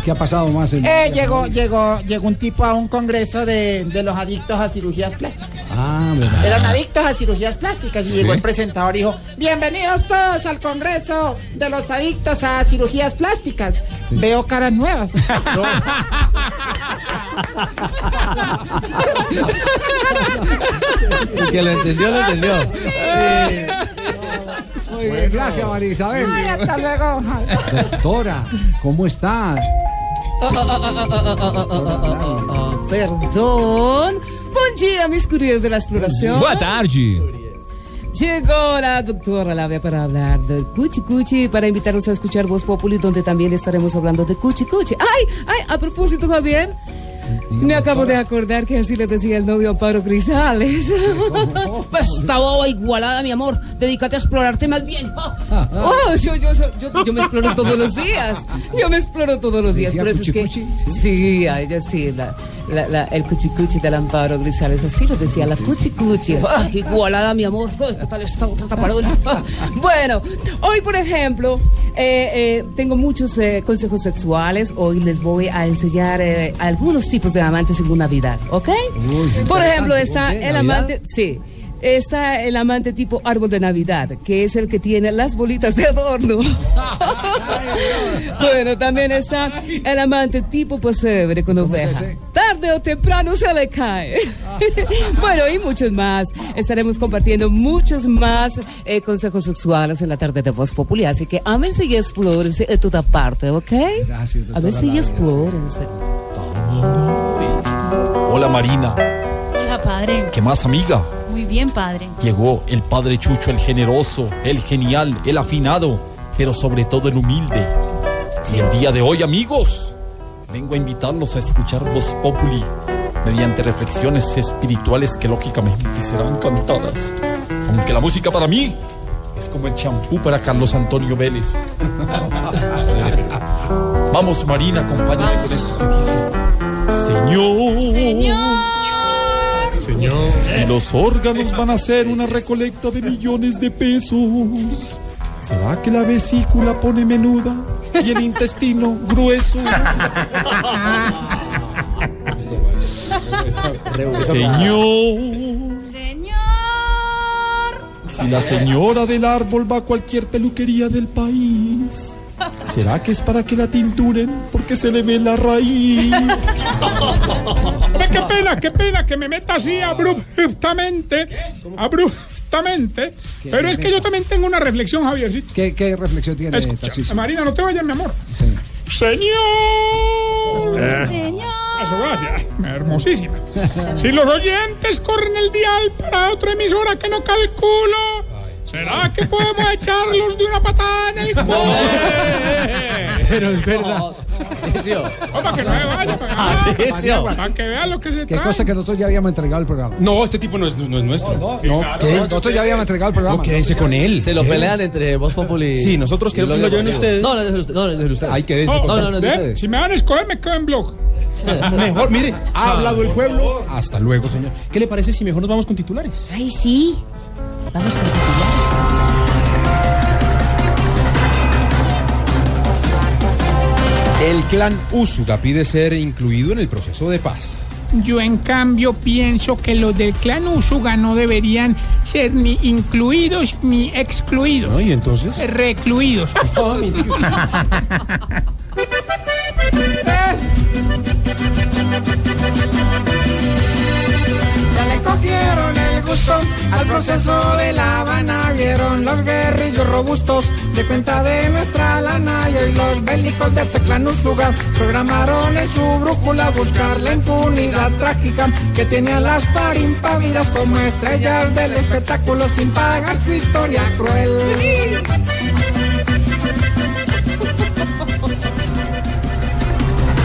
¿Y qué ha pasado más? En... Eh, llegó, llegó, llegó un tipo a un congreso de, de los adictos a cirugías plásticas. Ah, verdad. Eran adictos a cirugías plásticas y Sí. llegó el presentador y dijo, bienvenidos todos al congreso de los adictos a cirugías plásticas. Veo caras nuevas. El que lo entendió, lo entendió. Muy bien, gracias María Isabel. Ay, hasta luego. Doctora, ¿cómo está? Perdón. Bom dia, mis curios de la exploración. Boa tarde. Llegó la doctora Labia para hablar de Cuchi Cuchi, para invitarnos a escuchar Voz Populi, donde también estaremos hablando de Cuchi Cuchi. ¡Ay! ¡Ay! A propósito, Javier. Me acabo de acordar que así le decía el novio Amparo Grisales. Pues esta boba igualada, mi amor. Dedícate a explorarte más bien. Oh, yo, yo, yo, yo me exploro todos los días. Yo me exploro todos los días. ¿Decía Por eso es que. Sí, a ella sí. La, la- la- el cuchicuchi del Amparo Grisales. Así lo decía, la cuchicuchi. Ah, igualada, mi amor. Ay, ¿Qué tal está otra? Bueno, hoy por ejemplo, eh, eh, tengo muchos eh, consejos sexuales. Hoy les voy a enseñar algunos tipos de amantes según Navidad, ¿ok? por ejemplo, está el amante, sí. Está el amante tipo árbol de Navidad, que es el que tiene las bolitas de adorno. bueno, también está el amante tipo pesebre con oveja. ese? Tarde o temprano se le cae. bueno, y muchos más. Estaremos compartiendo muchos más eh, consejos sexuales en la tarde de Voz Popular. Así que ámense y explórense en toda parte, ¿ok? Gracias, doctora Ámense y explórense. Hola Marina, Hola, padre. ¿qué más amiga? Bien, padre. Llegó el padre Chucho, el generoso, el genial, el afinado, pero sobre todo el humilde. Y el día de hoy, amigos, vengo a invitarlos a escuchar Voz Populi mediante reflexiones espirituales que lógicamente serán cantadas. Aunque la música para mí es como el champú para Carlos Antonio Vélez. Vamos Marina, acompáñame con esto que dice. Señor. Señor. Si los órganos van a hacer una recolecta de millones de pesos, ¿será que la vesícula pone menuda y el intestino grueso? Señor, Señor. si la señora del árbol va a cualquier peluquería del país, ¿será que es para que la tinturen porque se le ve la raíz? Hombre, qué pena, qué pena que me meta así abruptamente. Abruptamente. Pero es que yo también tengo una reflexión, Javiercito. ¿Qué, qué reflexión tiene Escucha? Marina, no te vayas, mi amor. Sí. Señor. Señor. Eso, gracias. Hermosísima. Si los oyentes corren el dial para otra emisora que no calculo, ¿será que podemos echarlos de una patada en el culo? Pero es verdad. Para que no me vaya, Ah, para que vean lo que se Qué trae. cosa que nosotros ya habíamos entregado el programa. No, este tipo no es, no es nuestro. No, No, ¿qué? Nosotros ya habíamos entregado el programa. No, quédese con él. Se lo ¿Qué? pelean entre Voz Populi. Sí, nosotros queremos que lo lleven ustedes. No, no es de ustedes. No, es ustedes. Ay, quédese No, No, no, no ustedes. Si me van a escoger, me quedo en blog. Mejor, mire, ha hablado el pueblo. Hasta luego, señor. ¿Qué le parece si mejor nos vamos con titulares? Ay, sí. Vamos con titulares. El clan Úsuga pide ser incluido en el proceso de paz. Yo en cambio pienso que los del clan Usuga no deberían ser ni incluidos ni excluidos. ¿No? ¿Y entonces? Recluidos. cogieron el gusto al proceso de La Habana. Vieron los guerrillos robustos de cuenta de nuestra lana. Y hoy los bélicos de ese clan Usuga programaron en su brújula buscar la impunidad trágica que tiene a las par impávidas como estrellas del espectáculo sin pagar su historia cruel.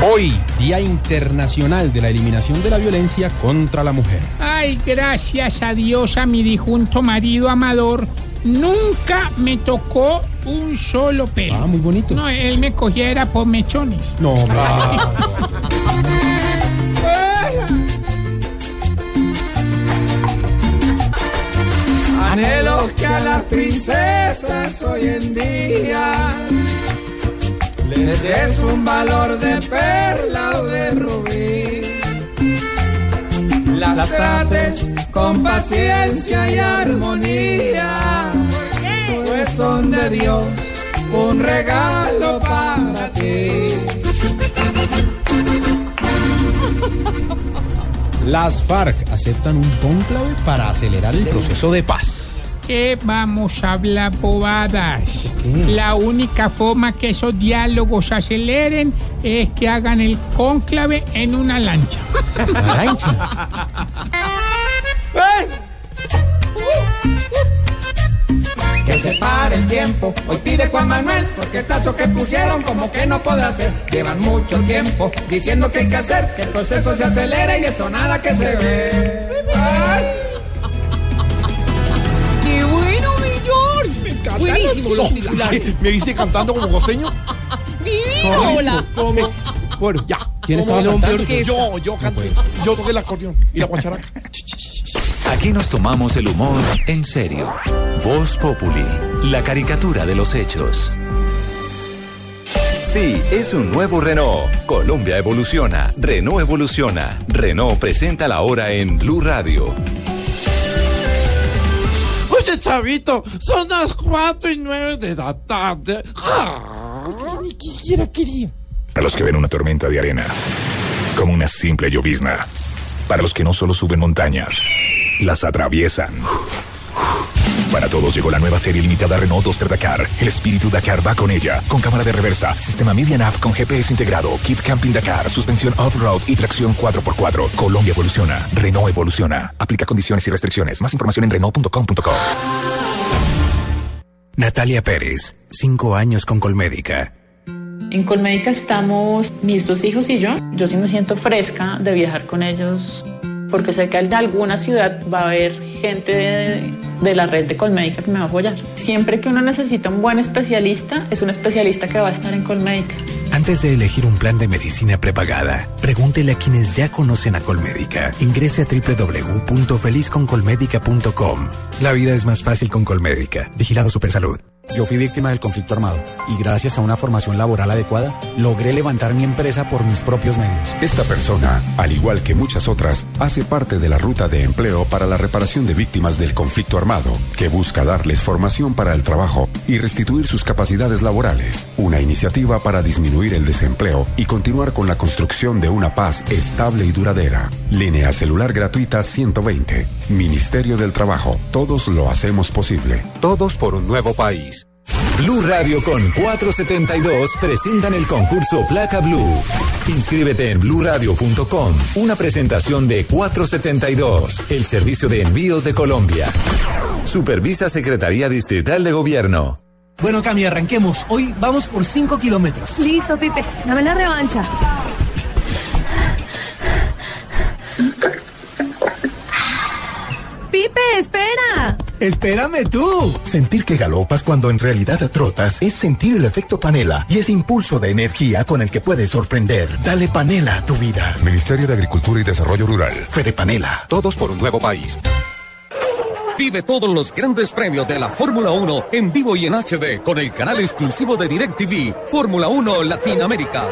Hoy, Día Internacional de la Eliminación de la Violencia contra la Mujer. Ay, gracias a Dios, a mi dijunto marido amador, nunca me tocó un solo pelo. Ah, muy bonito. No, él me cogiera por mechones. No, Anhelo que a las princesas hoy en día les des un valor de perla o de rubí. Las trates con paciencia y armonía, pues son de Dios un regalo para ti. Las FARC aceptan un cónclave para acelerar el proceso de paz. ¿Qué vamos a hablar bobadas? La única forma que esos diálogos se aceleren es que hagan el cónclave en una lancha. ¿La lancha? Que se pare el tiempo, hoy pide Juan Manuel, porque el plazo que pusieron como que no podrá ser. Llevan mucho tiempo diciendo que hay que hacer, que el proceso se acelere y eso nada que se ve. Ay. Buenísimo los titulares. ¿Me viste cantando como costeño? Divino, hola. ¿Cómo? Bueno, ya. ¿Quién ¿Cómo estaba cantando? Yo, yo canté. Yo toqué el acordeón y la guacharaca. Aquí nos tomamos el humor en serio. Voz Populi, la caricatura de los hechos. Sí, es un nuevo Renault. Colombia evoluciona, Renault evoluciona. Renault presenta la hora en Blue Radio. Oye, chavito, son las cuatro y nueve de la tarde. Ah, Ni quisiera quería. Para los que ven una tormenta de arena, como una simple llovizna. Para los que no solo suben montañas, las atraviesan. Para todos llegó la nueva serie limitada Renault Duster Dakar. El espíritu Dakar va con ella, con cámara de reversa, sistema Media Nav con GPS integrado, kit camping Dakar, suspensión off-road y tracción 4x4. Colombia evoluciona, Renault evoluciona. Aplica condiciones y restricciones. Más información en Renault.com.co. Natalia Pérez, cinco años con Colmédica. En Colmédica estamos mis dos hijos y yo. Yo sí me siento fresca de viajar con ellos porque sé que en alguna ciudad va a haber gente de, de la red de Colmédica que me va a apoyar. Siempre que uno necesita un buen especialista, es un especialista que va a estar en Colmédica. Antes de elegir un plan de medicina prepagada, pregúntele a quienes ya conocen a Colmédica. Ingrese a www.felizconcolmedica.com. La vida es más fácil con Colmédica. Vigilado Supersalud. Yo fui víctima del conflicto armado y gracias a una formación laboral adecuada logré levantar mi empresa por mis propios medios. Esta persona, al igual que muchas otras, hace parte de la ruta de empleo para la reparación de víctimas del conflicto armado, que busca darles formación para el trabajo y restituir sus capacidades laborales. Una iniciativa para disminuir el desempleo y continuar con la construcción de una paz estable y duradera. Línea celular gratuita 120. Ministerio del Trabajo. Todos lo hacemos posible. Todos por un nuevo país. Blue Radio con 472 presentan el concurso Placa Blue. Inscríbete en bluradio.com. Una presentación de 472, el servicio de envíos de Colombia. Supervisa Secretaría Distrital de Gobierno. Bueno, Cami, arranquemos. Hoy vamos por 5 kilómetros. Listo, Pipe. Dame la revancha. Pipe, espera. Espérame tú. Sentir que galopas cuando en realidad trotas es sentir el efecto panela y ese impulso de energía con el que puedes sorprender. Dale panela a tu vida. Ministerio de Agricultura y Desarrollo Rural. Fede Panela. Todos por un nuevo país. Vive todos los grandes premios de la Fórmula 1 en vivo y en HD con el canal exclusivo de DirecTV, Fórmula 1 Latinoamérica.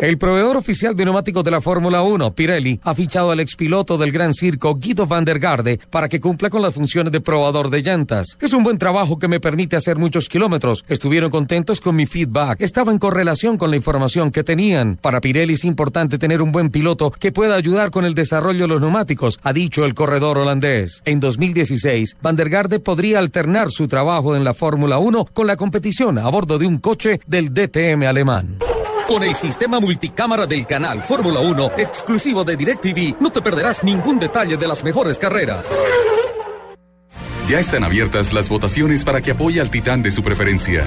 El proveedor oficial de neumáticos de la Fórmula 1, Pirelli, ha fichado al expiloto del Gran Circo, Guido van der Garde, para que cumpla con las funciones de probador de llantas. Es un buen trabajo que me permite hacer muchos kilómetros. Estuvieron contentos con mi feedback. Estaba en correlación con la información que tenían. Para Pirelli es importante tener un buen piloto que pueda ayudar con el desarrollo de los neumáticos, ha dicho el corredor holandés. En 2016, Van der Garde podría alternar su trabajo en la Fórmula 1 con la competición a bordo de un coche del DTM alemán. Con el sistema multicámara del canal Fórmula 1, exclusivo de DirecTV, no te perderás ningún detalle de las mejores carreras. Ya están abiertas las votaciones para que apoye al titán de su preferencia.